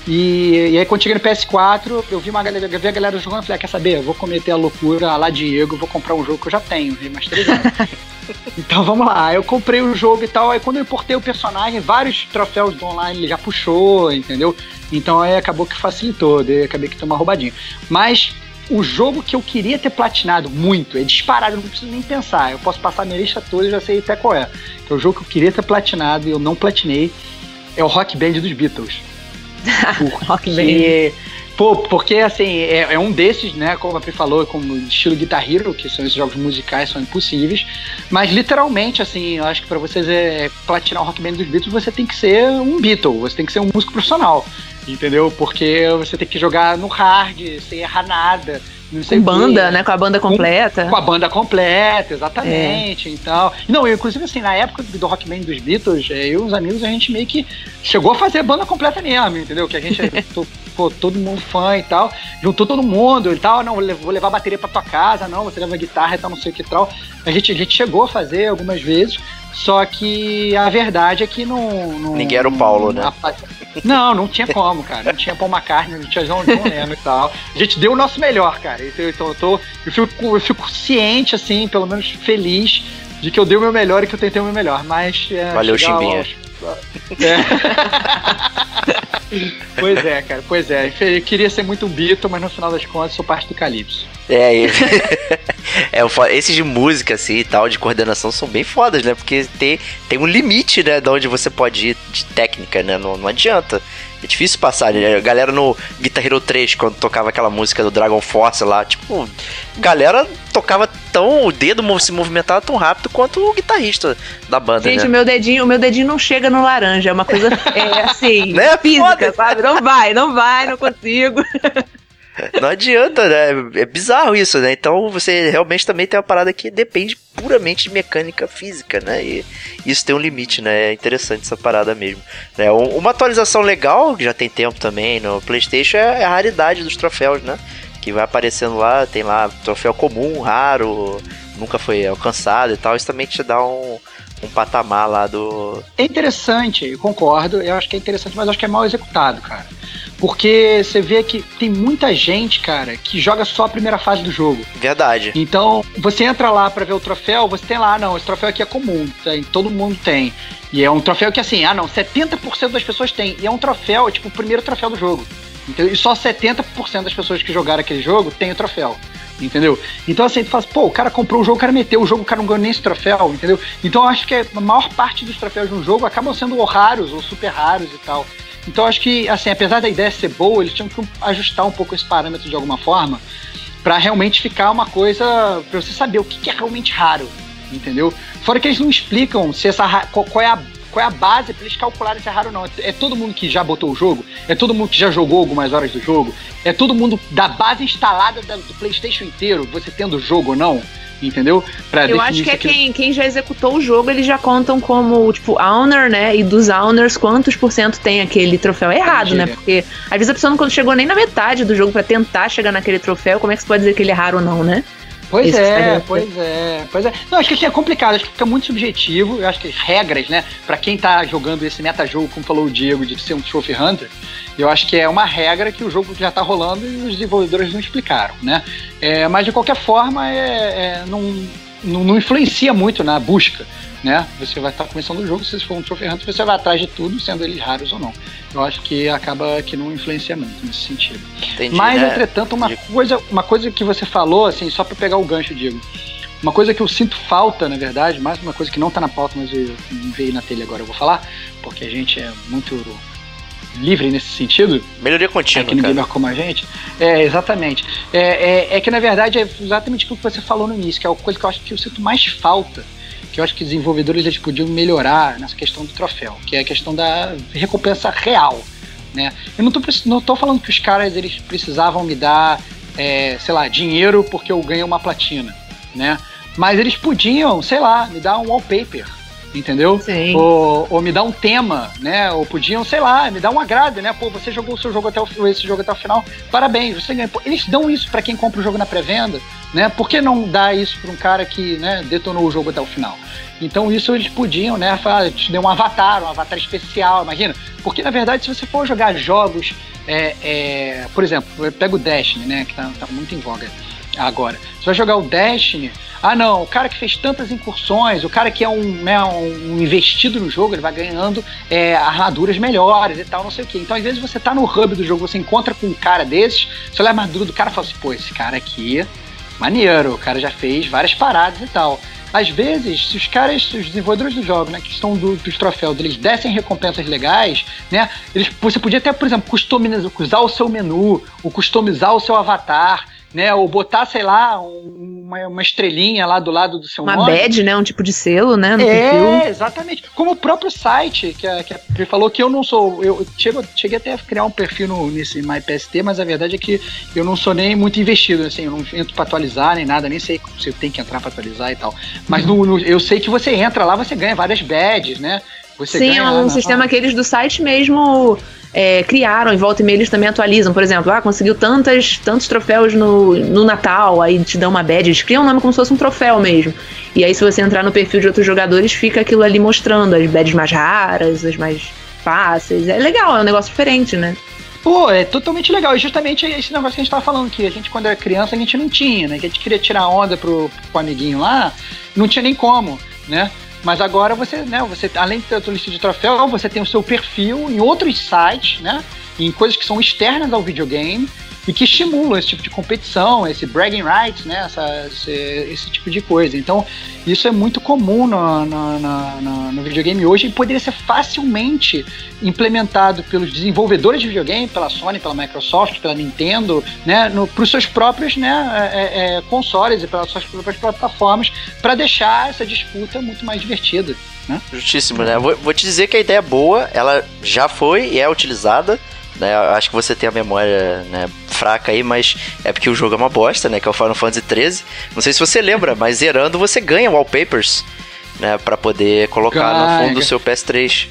E, e aí quando cheguei no PS4, eu vi uma galera, vi a galera jogando e falei, ah, quer saber? Eu vou cometer a loucura lá Diego, vou comprar um jogo que eu já tenho, remasterizado. *laughs* Então vamos lá, eu comprei o jogo e tal, aí quando eu importei o personagem, vários troféus do online ele já puxou, entendeu? Então aí acabou que facilitou, daí acabei que uma roubadinha. Mas o jogo que eu queria ter platinado muito, é disparado, eu não preciso nem pensar. Eu posso passar minha lista toda e já sei até qual é. Que é o jogo que eu queria ter platinado e eu não platinei. É o Rock Band dos Beatles. *laughs* Rock Band. Porque, pô, porque assim, é, é um desses, né? Como a Pri falou, como estilo Guitar Hero, que são esses jogos musicais, são impossíveis. Mas literalmente, assim, eu acho que pra vocês é, platinar o Rock Band dos Beatles, você tem que ser um Beatle, você tem que ser um músico profissional. Entendeu? Porque você tem que jogar no hard, sem errar nada. Não sei Com banda, né? Com a banda completa. Com a banda completa, exatamente. Então, não, eu, inclusive assim, na época do Rock Band dos Beatles, eh, eu e os amigos, a gente meio que chegou a fazer banda completa mesmo, entendeu? Que a gente, *laughs* pô, todo mundo fã e tal, juntou todo mundo e tal, não, vou levar a bateria pra tua casa, não, você leva guitarra e tal, não sei o que tal. A gente, a gente chegou a fazer algumas vezes, só que a verdade é que não... não Ninguém era o Paulo, né? a- Não, não tinha como, cara. Não tinha Paul McCartney, não tinha John, John Lennon e tal. A gente deu o nosso melhor, cara. Então, então eu, tô, eu, fico, eu fico ciente, assim, pelo menos feliz, de que eu dei o meu melhor e que eu tentei o meu melhor. Mas. é, Valeu, Chimbinha. É. *laughs* pois é, cara, pois é. Eu queria ser muito um Beatle, mas no final das contas sou parte do Calypso. É, e- *laughs* é esses de música assim e tal, de coordenação, são bem fodas, né? Porque tem, tem um limite, né? De onde você pode ir de técnica, né? Não, não adianta. É difícil passar, né? A galera no Guitar Hero 3, quando tocava aquela música do Dragon Force lá, tipo, galera tocava tão. O dedo se movimentava tão rápido quanto o guitarrista da banda, Gente, né? o meu dedinho, o meu dedinho não chega no laranja, é uma coisa é, assim, *laughs* Né? física, sabe? Não vai, não vai, não consigo. *laughs* Não adianta, né? É bizarro isso, né? Então você realmente também tem uma parada que depende puramente de mecânica física, né? E isso tem um limite, né? É interessante essa parada mesmo. Né? Um- Uma atualização legal, que já tem tempo também no PlayStation, é a raridade dos troféus, né? Que vai aparecendo lá, tem lá troféu comum, raro, nunca foi alcançado e tal. Isso também te dá um, um patamar lá do. É interessante, eu concordo, eu acho que é interessante, mas acho que é mal executado, cara. Porque você vê que tem muita gente, cara, que joga só a primeira fase do jogo. Verdade. Então, você entra lá pra ver o troféu, você tem lá, não, esse troféu aqui é comum, tem, todo mundo tem. E é um troféu que, assim, ah, não, 70% das pessoas têm. E é um troféu, é tipo o primeiro troféu do jogo. Entendeu? E só 70% das pessoas que jogaram aquele jogo tem o troféu. Entendeu? Então, assim, tu fala, assim, pô, o cara comprou o jogo, o cara meteu o jogo, o cara não ganhou nem esse troféu, entendeu? Então, eu acho que a maior parte dos troféus de um jogo acabam sendo ou raros ou super raros e tal. Então, acho que, assim, apesar da ideia ser boa, eles tinham que ajustar um pouco esse parâmetro de alguma forma pra realmente ficar uma coisa pra você saber o que que é realmente raro, entendeu? Fora que eles não explicam se essa qual é a qual é a base pra eles calcularem se é raro ou não. É, todo mundo que já botou o jogo? É todo mundo que já jogou algumas horas do jogo? É todo mundo da base instalada da- do PlayStation inteiro, você tendo o jogo ou não? Entendeu? Pra Eu acho que é aquilo- quem, quem já executou o jogo, eles já contam como, tipo, owner, né? E dos owners, quantos por cento tem aquele troféu? É errado, né? Entendi. Porque às vezes a pessoa não chegou nem na metade do jogo pra tentar chegar naquele troféu, como é que você pode dizer que ele é raro ou não, né? Pois que é, pois é, pois é. Não, acho que assim, é complicado, acho que fica muito subjetivo. Eu acho que as regras, né, pra quem tá jogando esse metajogo, como falou o Diego, de ser um Trophy Hunter, eu acho que é uma regra que o jogo já tá rolando e os desenvolvedores não explicaram, né? É, mas de qualquer forma, é, é, não, não, não influencia muito na busca, né? Você vai estar começando o jogo, se você for um Trophy Hunter, você vai atrás de tudo, sendo eles raros ou não. Eu acho que acaba que não influencia muito nesse sentido. Entendi, Mas, né? entretanto, uma Digo. coisa, uma coisa que você falou, assim, só pra pegar o gancho, Diego. Uma coisa que eu sinto falta, na verdade, mais uma coisa que não tá na pauta, mas eu, veio na telha agora, eu vou falar, porque a gente é muito livre nesse sentido, Melhoria aqui contínua, no cara. Gamer como a gente. É, exatamente. É, é, é que, na verdade, é exatamente aquilo que você falou no início, que é a coisa que eu acho que eu sinto mais falta, que eu acho que desenvolvedores eles podiam melhorar nessa questão do troféu, que é a questão da recompensa real. Né? Eu não tô, não tô falando que os caras eles precisavam me dar, é, sei lá, dinheiro porque eu ganhei uma platina, né? Mas eles podiam, sei lá, me dar um wallpaper, entendeu? Sim. Ou, ou me dar um tema, né? Ou podiam, sei lá, me dar um agrado, né? Pô, você jogou o seu jogo até o, esse jogo até o final, parabéns, você ganhou. Pô, eles dão isso pra quem compra o jogo na pré-venda, né? Por que não dar isso pra um cara que, né, detonou o jogo até o final? Então isso eles podiam, né? Falar, te deu um avatar, um avatar especial, imagina. Porque na verdade, se você for jogar jogos, é, é, por exemplo, eu pego o Destiny, né? Que tá, tá muito em voga agora. Você vai jogar o Destiny, Ah, não, o cara que fez tantas incursões, o cara que é um, né, um investido no jogo, ele vai ganhando é, armaduras melhores e tal, não sei o quê. Então, às vezes, você tá no hub do jogo, você encontra com um cara desses, você olha a armadura do cara e fala assim, pô, esse cara aqui, maneiro, o cara já fez várias paradas e tal. Às vezes, se os caras, os desenvolvedores do jogo, né, que estão do, dos troféus, eles dessem recompensas legais, né, eles, você podia até, por exemplo, customizar o seu menu, ou customizar o seu avatar, né? Ou botar, sei lá, um, uma, uma, estrelinha lá do lado do seu uma nome. Uma badge, né? Um tipo de selo, né? No é, perfil. exatamente. Como o próprio site, que, a, que ele falou que eu não sou. Eu chego, cheguei até a criar um perfil no, nesse MyPST, mas a verdade é que eu não sou nem muito investido, assim, eu não entro pra atualizar nem nada, nem sei se eu tenho que entrar pra atualizar e tal. Mas no, no, eu sei que você entra lá, você ganha várias badges, né? Você Sim, é um sistema que eles do site mesmo é, criaram, e volta e meia eles também atualizam. Por exemplo, ah, conseguiu tantas, tantos troféus no, no Natal, aí te dão uma badge, eles criam um nome como se fosse um troféu mesmo. E aí, se você entrar no perfil de outros jogadores, fica aquilo ali mostrando as badges mais raras, as mais fáceis. É legal, é um negócio diferente, né? Pô, é totalmente legal. E justamente esse negócio que a gente tava falando que a gente, quando era criança, a gente não tinha, né? Que a gente queria tirar onda pro, pro amiguinho lá, não tinha nem como, né? Mas agora você, né, você além de ter a sua lista de troféu, você tem o seu perfil em outros sites, né? Em coisas que são externas ao videogame e que estimulam esse tipo de competição, esse bragging rights, né? Essa, esse, esse, tipo de coisa. Então, isso é muito comum no, no, no, no, videogame hoje e poderia ser facilmente implementado pelos desenvolvedores de videogame, pela Sony, pela Microsoft, pela Nintendo, né? Para os seus próprios né, é, é, é, consoles e pelas suas próprias plataformas, para deixar essa disputa muito mais divertida. Né? Justíssimo, né? Vou, vou te dizer que a ideia é boa, ela já foi e é utilizada. Né? Acho que você tem a memória né, fraca aí, mas é porque o jogo é uma bosta, né? Que é o Final Fantasy XIII. Não sei se você lembra, mas zerando você ganha wallpapers, né? Pra poder colocar no fundo do seu PS3.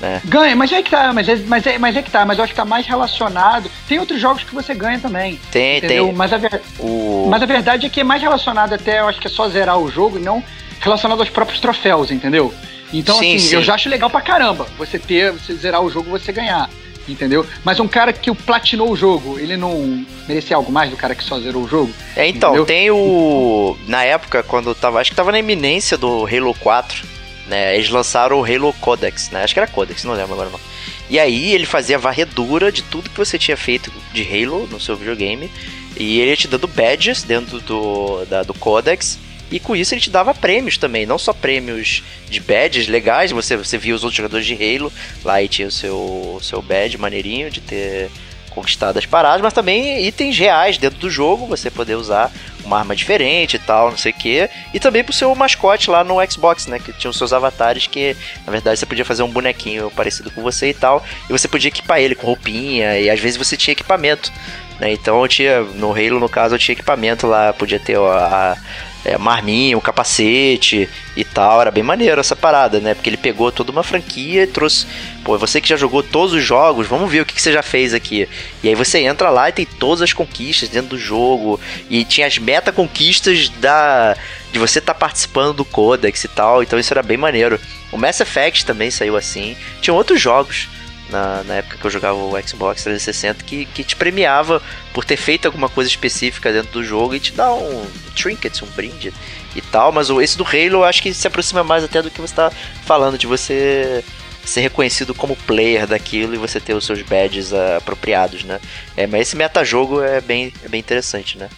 Né? Ganha, mas é que tá, mas é, mas, é, mas é que tá, mas eu acho que tá mais relacionado. Tem outros jogos que você ganha também. Tem, entendeu? tem. Mas a, ver... o... mas a verdade é que é mais relacionado até, eu acho que é só zerar o jogo e não relacionado aos próprios troféus, entendeu? Então, sim, assim, sim. eu já acho legal pra caramba você ter, você zerar o jogo você ganhar entendeu? Mas um cara que platinou o jogo, ele não merecia algo mais do cara que só zerou o jogo? É, então, entendeu? tem o. Na época, quando tava. Acho que tava na iminência do Halo 4, né? Eles lançaram o Halo Codex, né? Acho que era Codex, não lembro agora não. E aí ele fazia varredura de tudo que você tinha feito de Halo no seu videogame. E ele ia te dando badges dentro do, da, do Codex. E com isso ele te dava prêmios também, não só prêmios de badges legais, você, você via os outros jogadores de Halo, lá e tinha o seu, seu badge maneirinho de ter conquistado as paradas, mas também itens reais dentro do jogo, você poder usar uma arma diferente e tal, não sei o que. E também pro seu mascote lá no Xbox, né? Que tinha os seus avatares que, na verdade, você podia fazer um bonequinho parecido com você e tal. E você podia equipar ele com roupinha, e às vezes você tinha equipamento. Né? Então eu tinha, no Halo, no caso, eu tinha equipamento lá, podia ter a, é, marminha, um capacete e tal. Era bem maneiro essa parada, né? Porque ele pegou toda uma franquia e trouxe. Pô, você que já jogou todos os jogos, vamos ver o que, que você já fez aqui. E aí você entra lá e tem todas as conquistas dentro do jogo. E tinha as meta conquistas da. De você estar tá participando do Codex e tal. Então isso era bem maneiro. O Mass Effect também saiu assim. Tinha outros jogos na, na época que eu jogava o Xbox 360 que, que te premiava por ter feito alguma coisa específica dentro do jogo e te dá um trinket, um brinde e tal. Mas esse do Halo eu acho que se aproxima mais até do que você está falando, de você ser reconhecido como player daquilo e você ter os seus badges uh, apropriados, né? É, mas esse metajogo é bem, é bem interessante, né?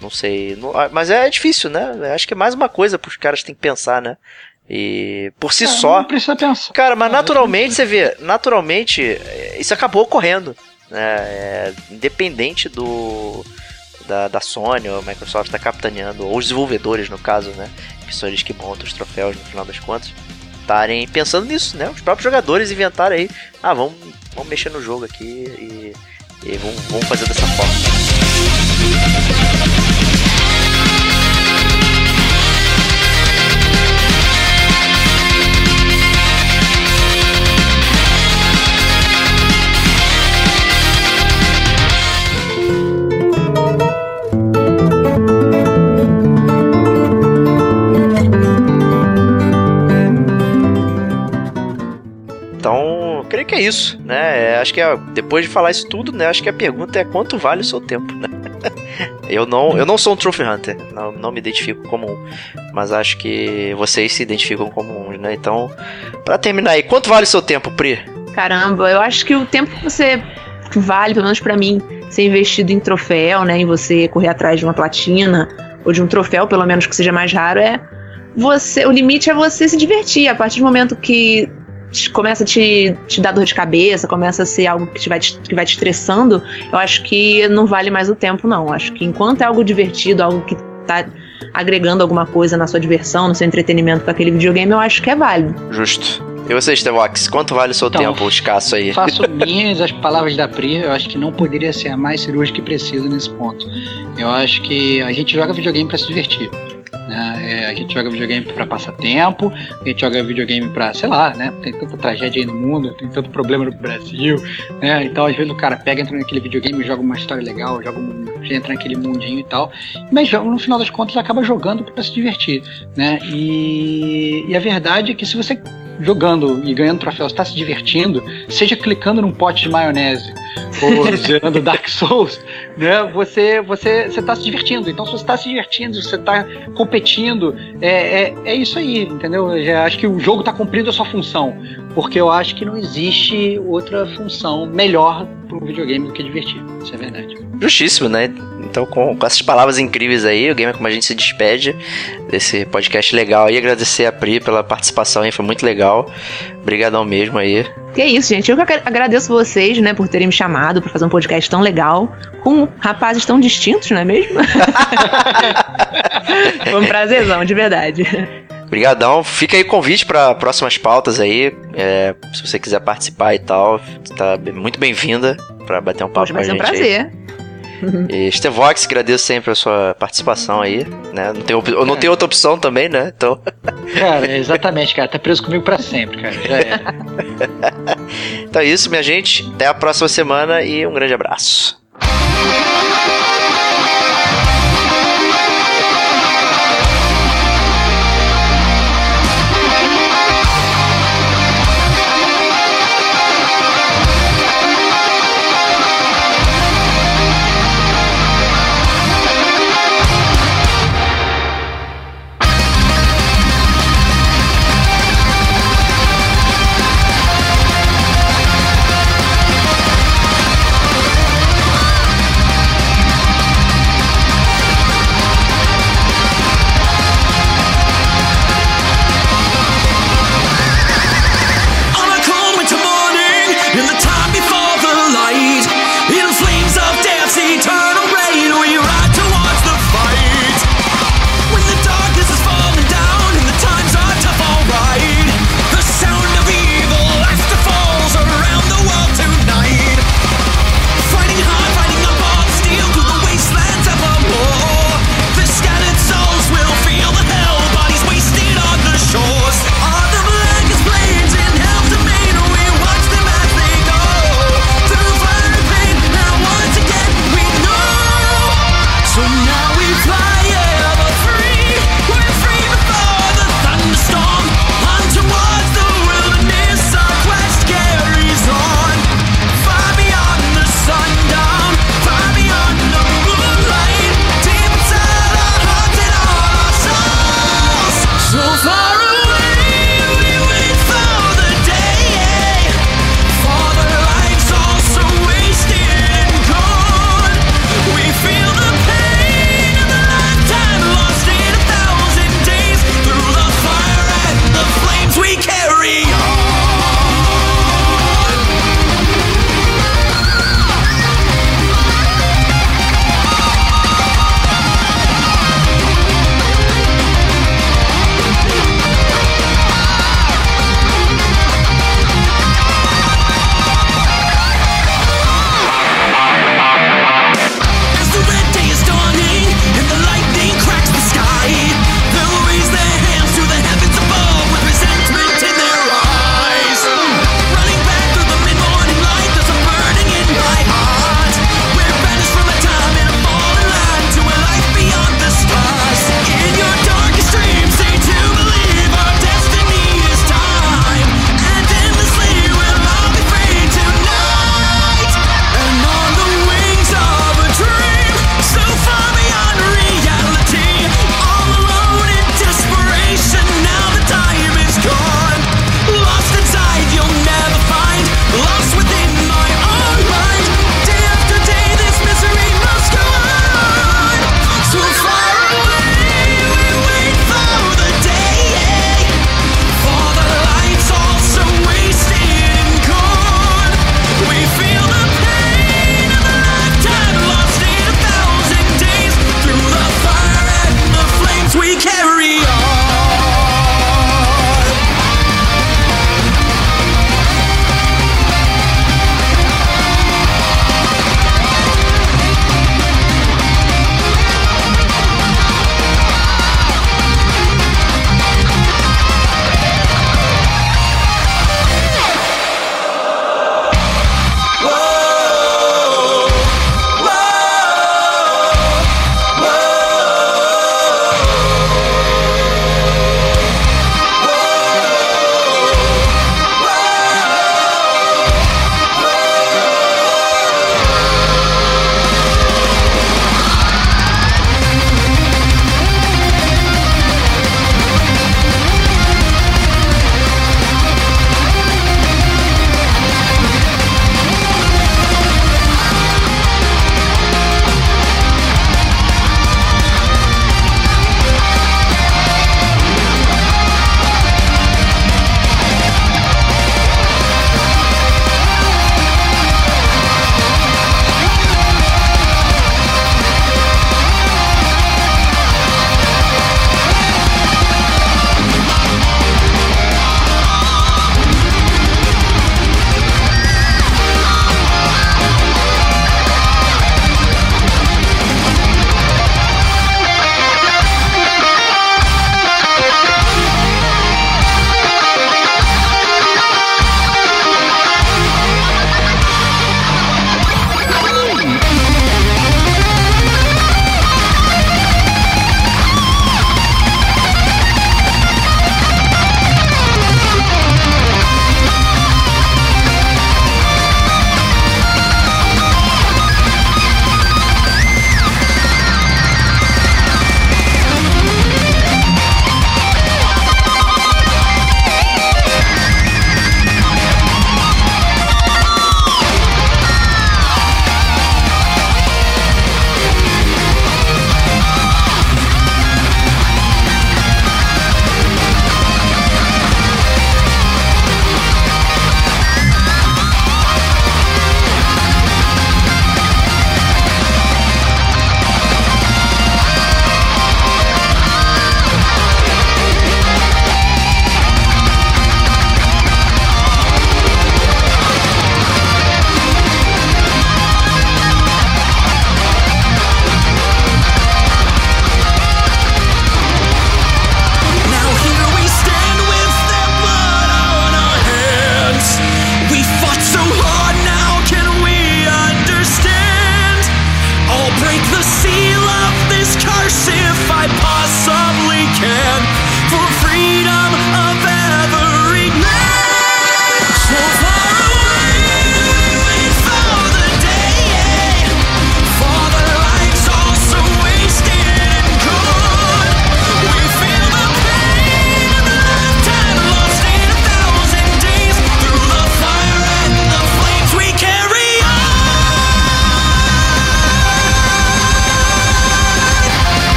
Não sei. Não, ah, mas é difícil, né? Acho que é mais uma coisa para os caras têm que pensar, né? E por si é, só. Não precisa pensar. Cara, mas naturalmente você vê, naturalmente é, isso acabou ocorrendo. Né? É, independente do. Da, da Sony ou Microsoft está capitaneando, ou os desenvolvedores no caso, né? Que são eles que montam os troféus no final das contas, estarem pensando nisso, né? Os próprios jogadores inventaram aí, ah, vamos, vamos mexer no jogo aqui e, e vamos, vamos fazer dessa forma. Acho que é, depois de falar isso tudo, né? Acho que a pergunta é quanto vale o seu tempo, né? *laughs* eu não, eu não sou um Trophy Hunter, não, não me identifico como um, mas acho que vocês se identificam como um, né? Então, para terminar aí, quanto vale o seu tempo, Pri? Caramba, eu acho que o tempo que você vale, pelo menos para mim, ser investido em troféu, né, em você correr atrás de uma platina ou de um troféu, pelo menos que seja mais raro, é você, o limite é você se divertir. A partir do momento que começa a te, te dar dor de cabeça, começa a ser algo que, te vai, te, que vai te estressando, eu acho que não vale mais o tempo, não. Acho que enquanto é algo divertido, algo que tá agregando alguma coisa na sua diversão, no seu entretenimento com aquele videogame, eu acho que é válido. Justo. E você, Stevox, quanto vale o seu Então, tempo escasso aí? Faço *laughs* minhas as palavras da Pri, eu acho que não poderia ser mais cirúrgico que preciso nesse ponto. Eu acho que a gente joga videogame para se divertir. né? É, a gente joga videogame para passar tempo, a gente joga videogame para, sei lá, né? Tem tanta tragédia aí no mundo, tem tanto problema no Brasil, né? Então às vezes o cara pega, entra naquele videogame, joga uma história legal, joga um, entra naquele mundinho e tal, mas no final das contas acaba jogando para se divertir, né? E, e a verdade é que se você jogando e ganhando troféus está se divertindo, seja clicando num pote de maionese *laughs* ou zerando Dark Souls, né? Você você você está se divertindo. Então se você está se divertindo, se você está competindo, é, é, é isso aí, entendeu? Eu já acho que o jogo está cumprindo a sua função, porque eu acho que não existe outra função melhor para um videogame do que divertir. Isso é verdade. Justíssimo, né? Então, com, com essas palavras incríveis aí, o Gamer Como a gente se despede desse podcast legal aí. Agradecer a Pri pela participação aí, foi muito legal. Obrigadão mesmo aí. Que é isso, gente. Eu que agra- agradeço vocês, né, por terem me chamado para fazer um podcast tão legal, com rapazes tão distintos, não é mesmo? *laughs* Foi um prazerzão, de verdade. Obrigadão. Fica aí o convite para próximas pautas aí. É, se você quiser participar e tal, tá muito bem-vinda para bater um papo Poxa, com a vai ser um gente aí. Prazer. *laughs* E Stevox, agradeço sempre a sua participação aí, né? Não tem, op- eu não tenho outra opção também, né? Então, *laughs* Cara, exatamente, cara. Tá preso comigo para sempre, cara. Já é. *laughs* então é isso, minha gente. Até a próxima semana e um grande abraço.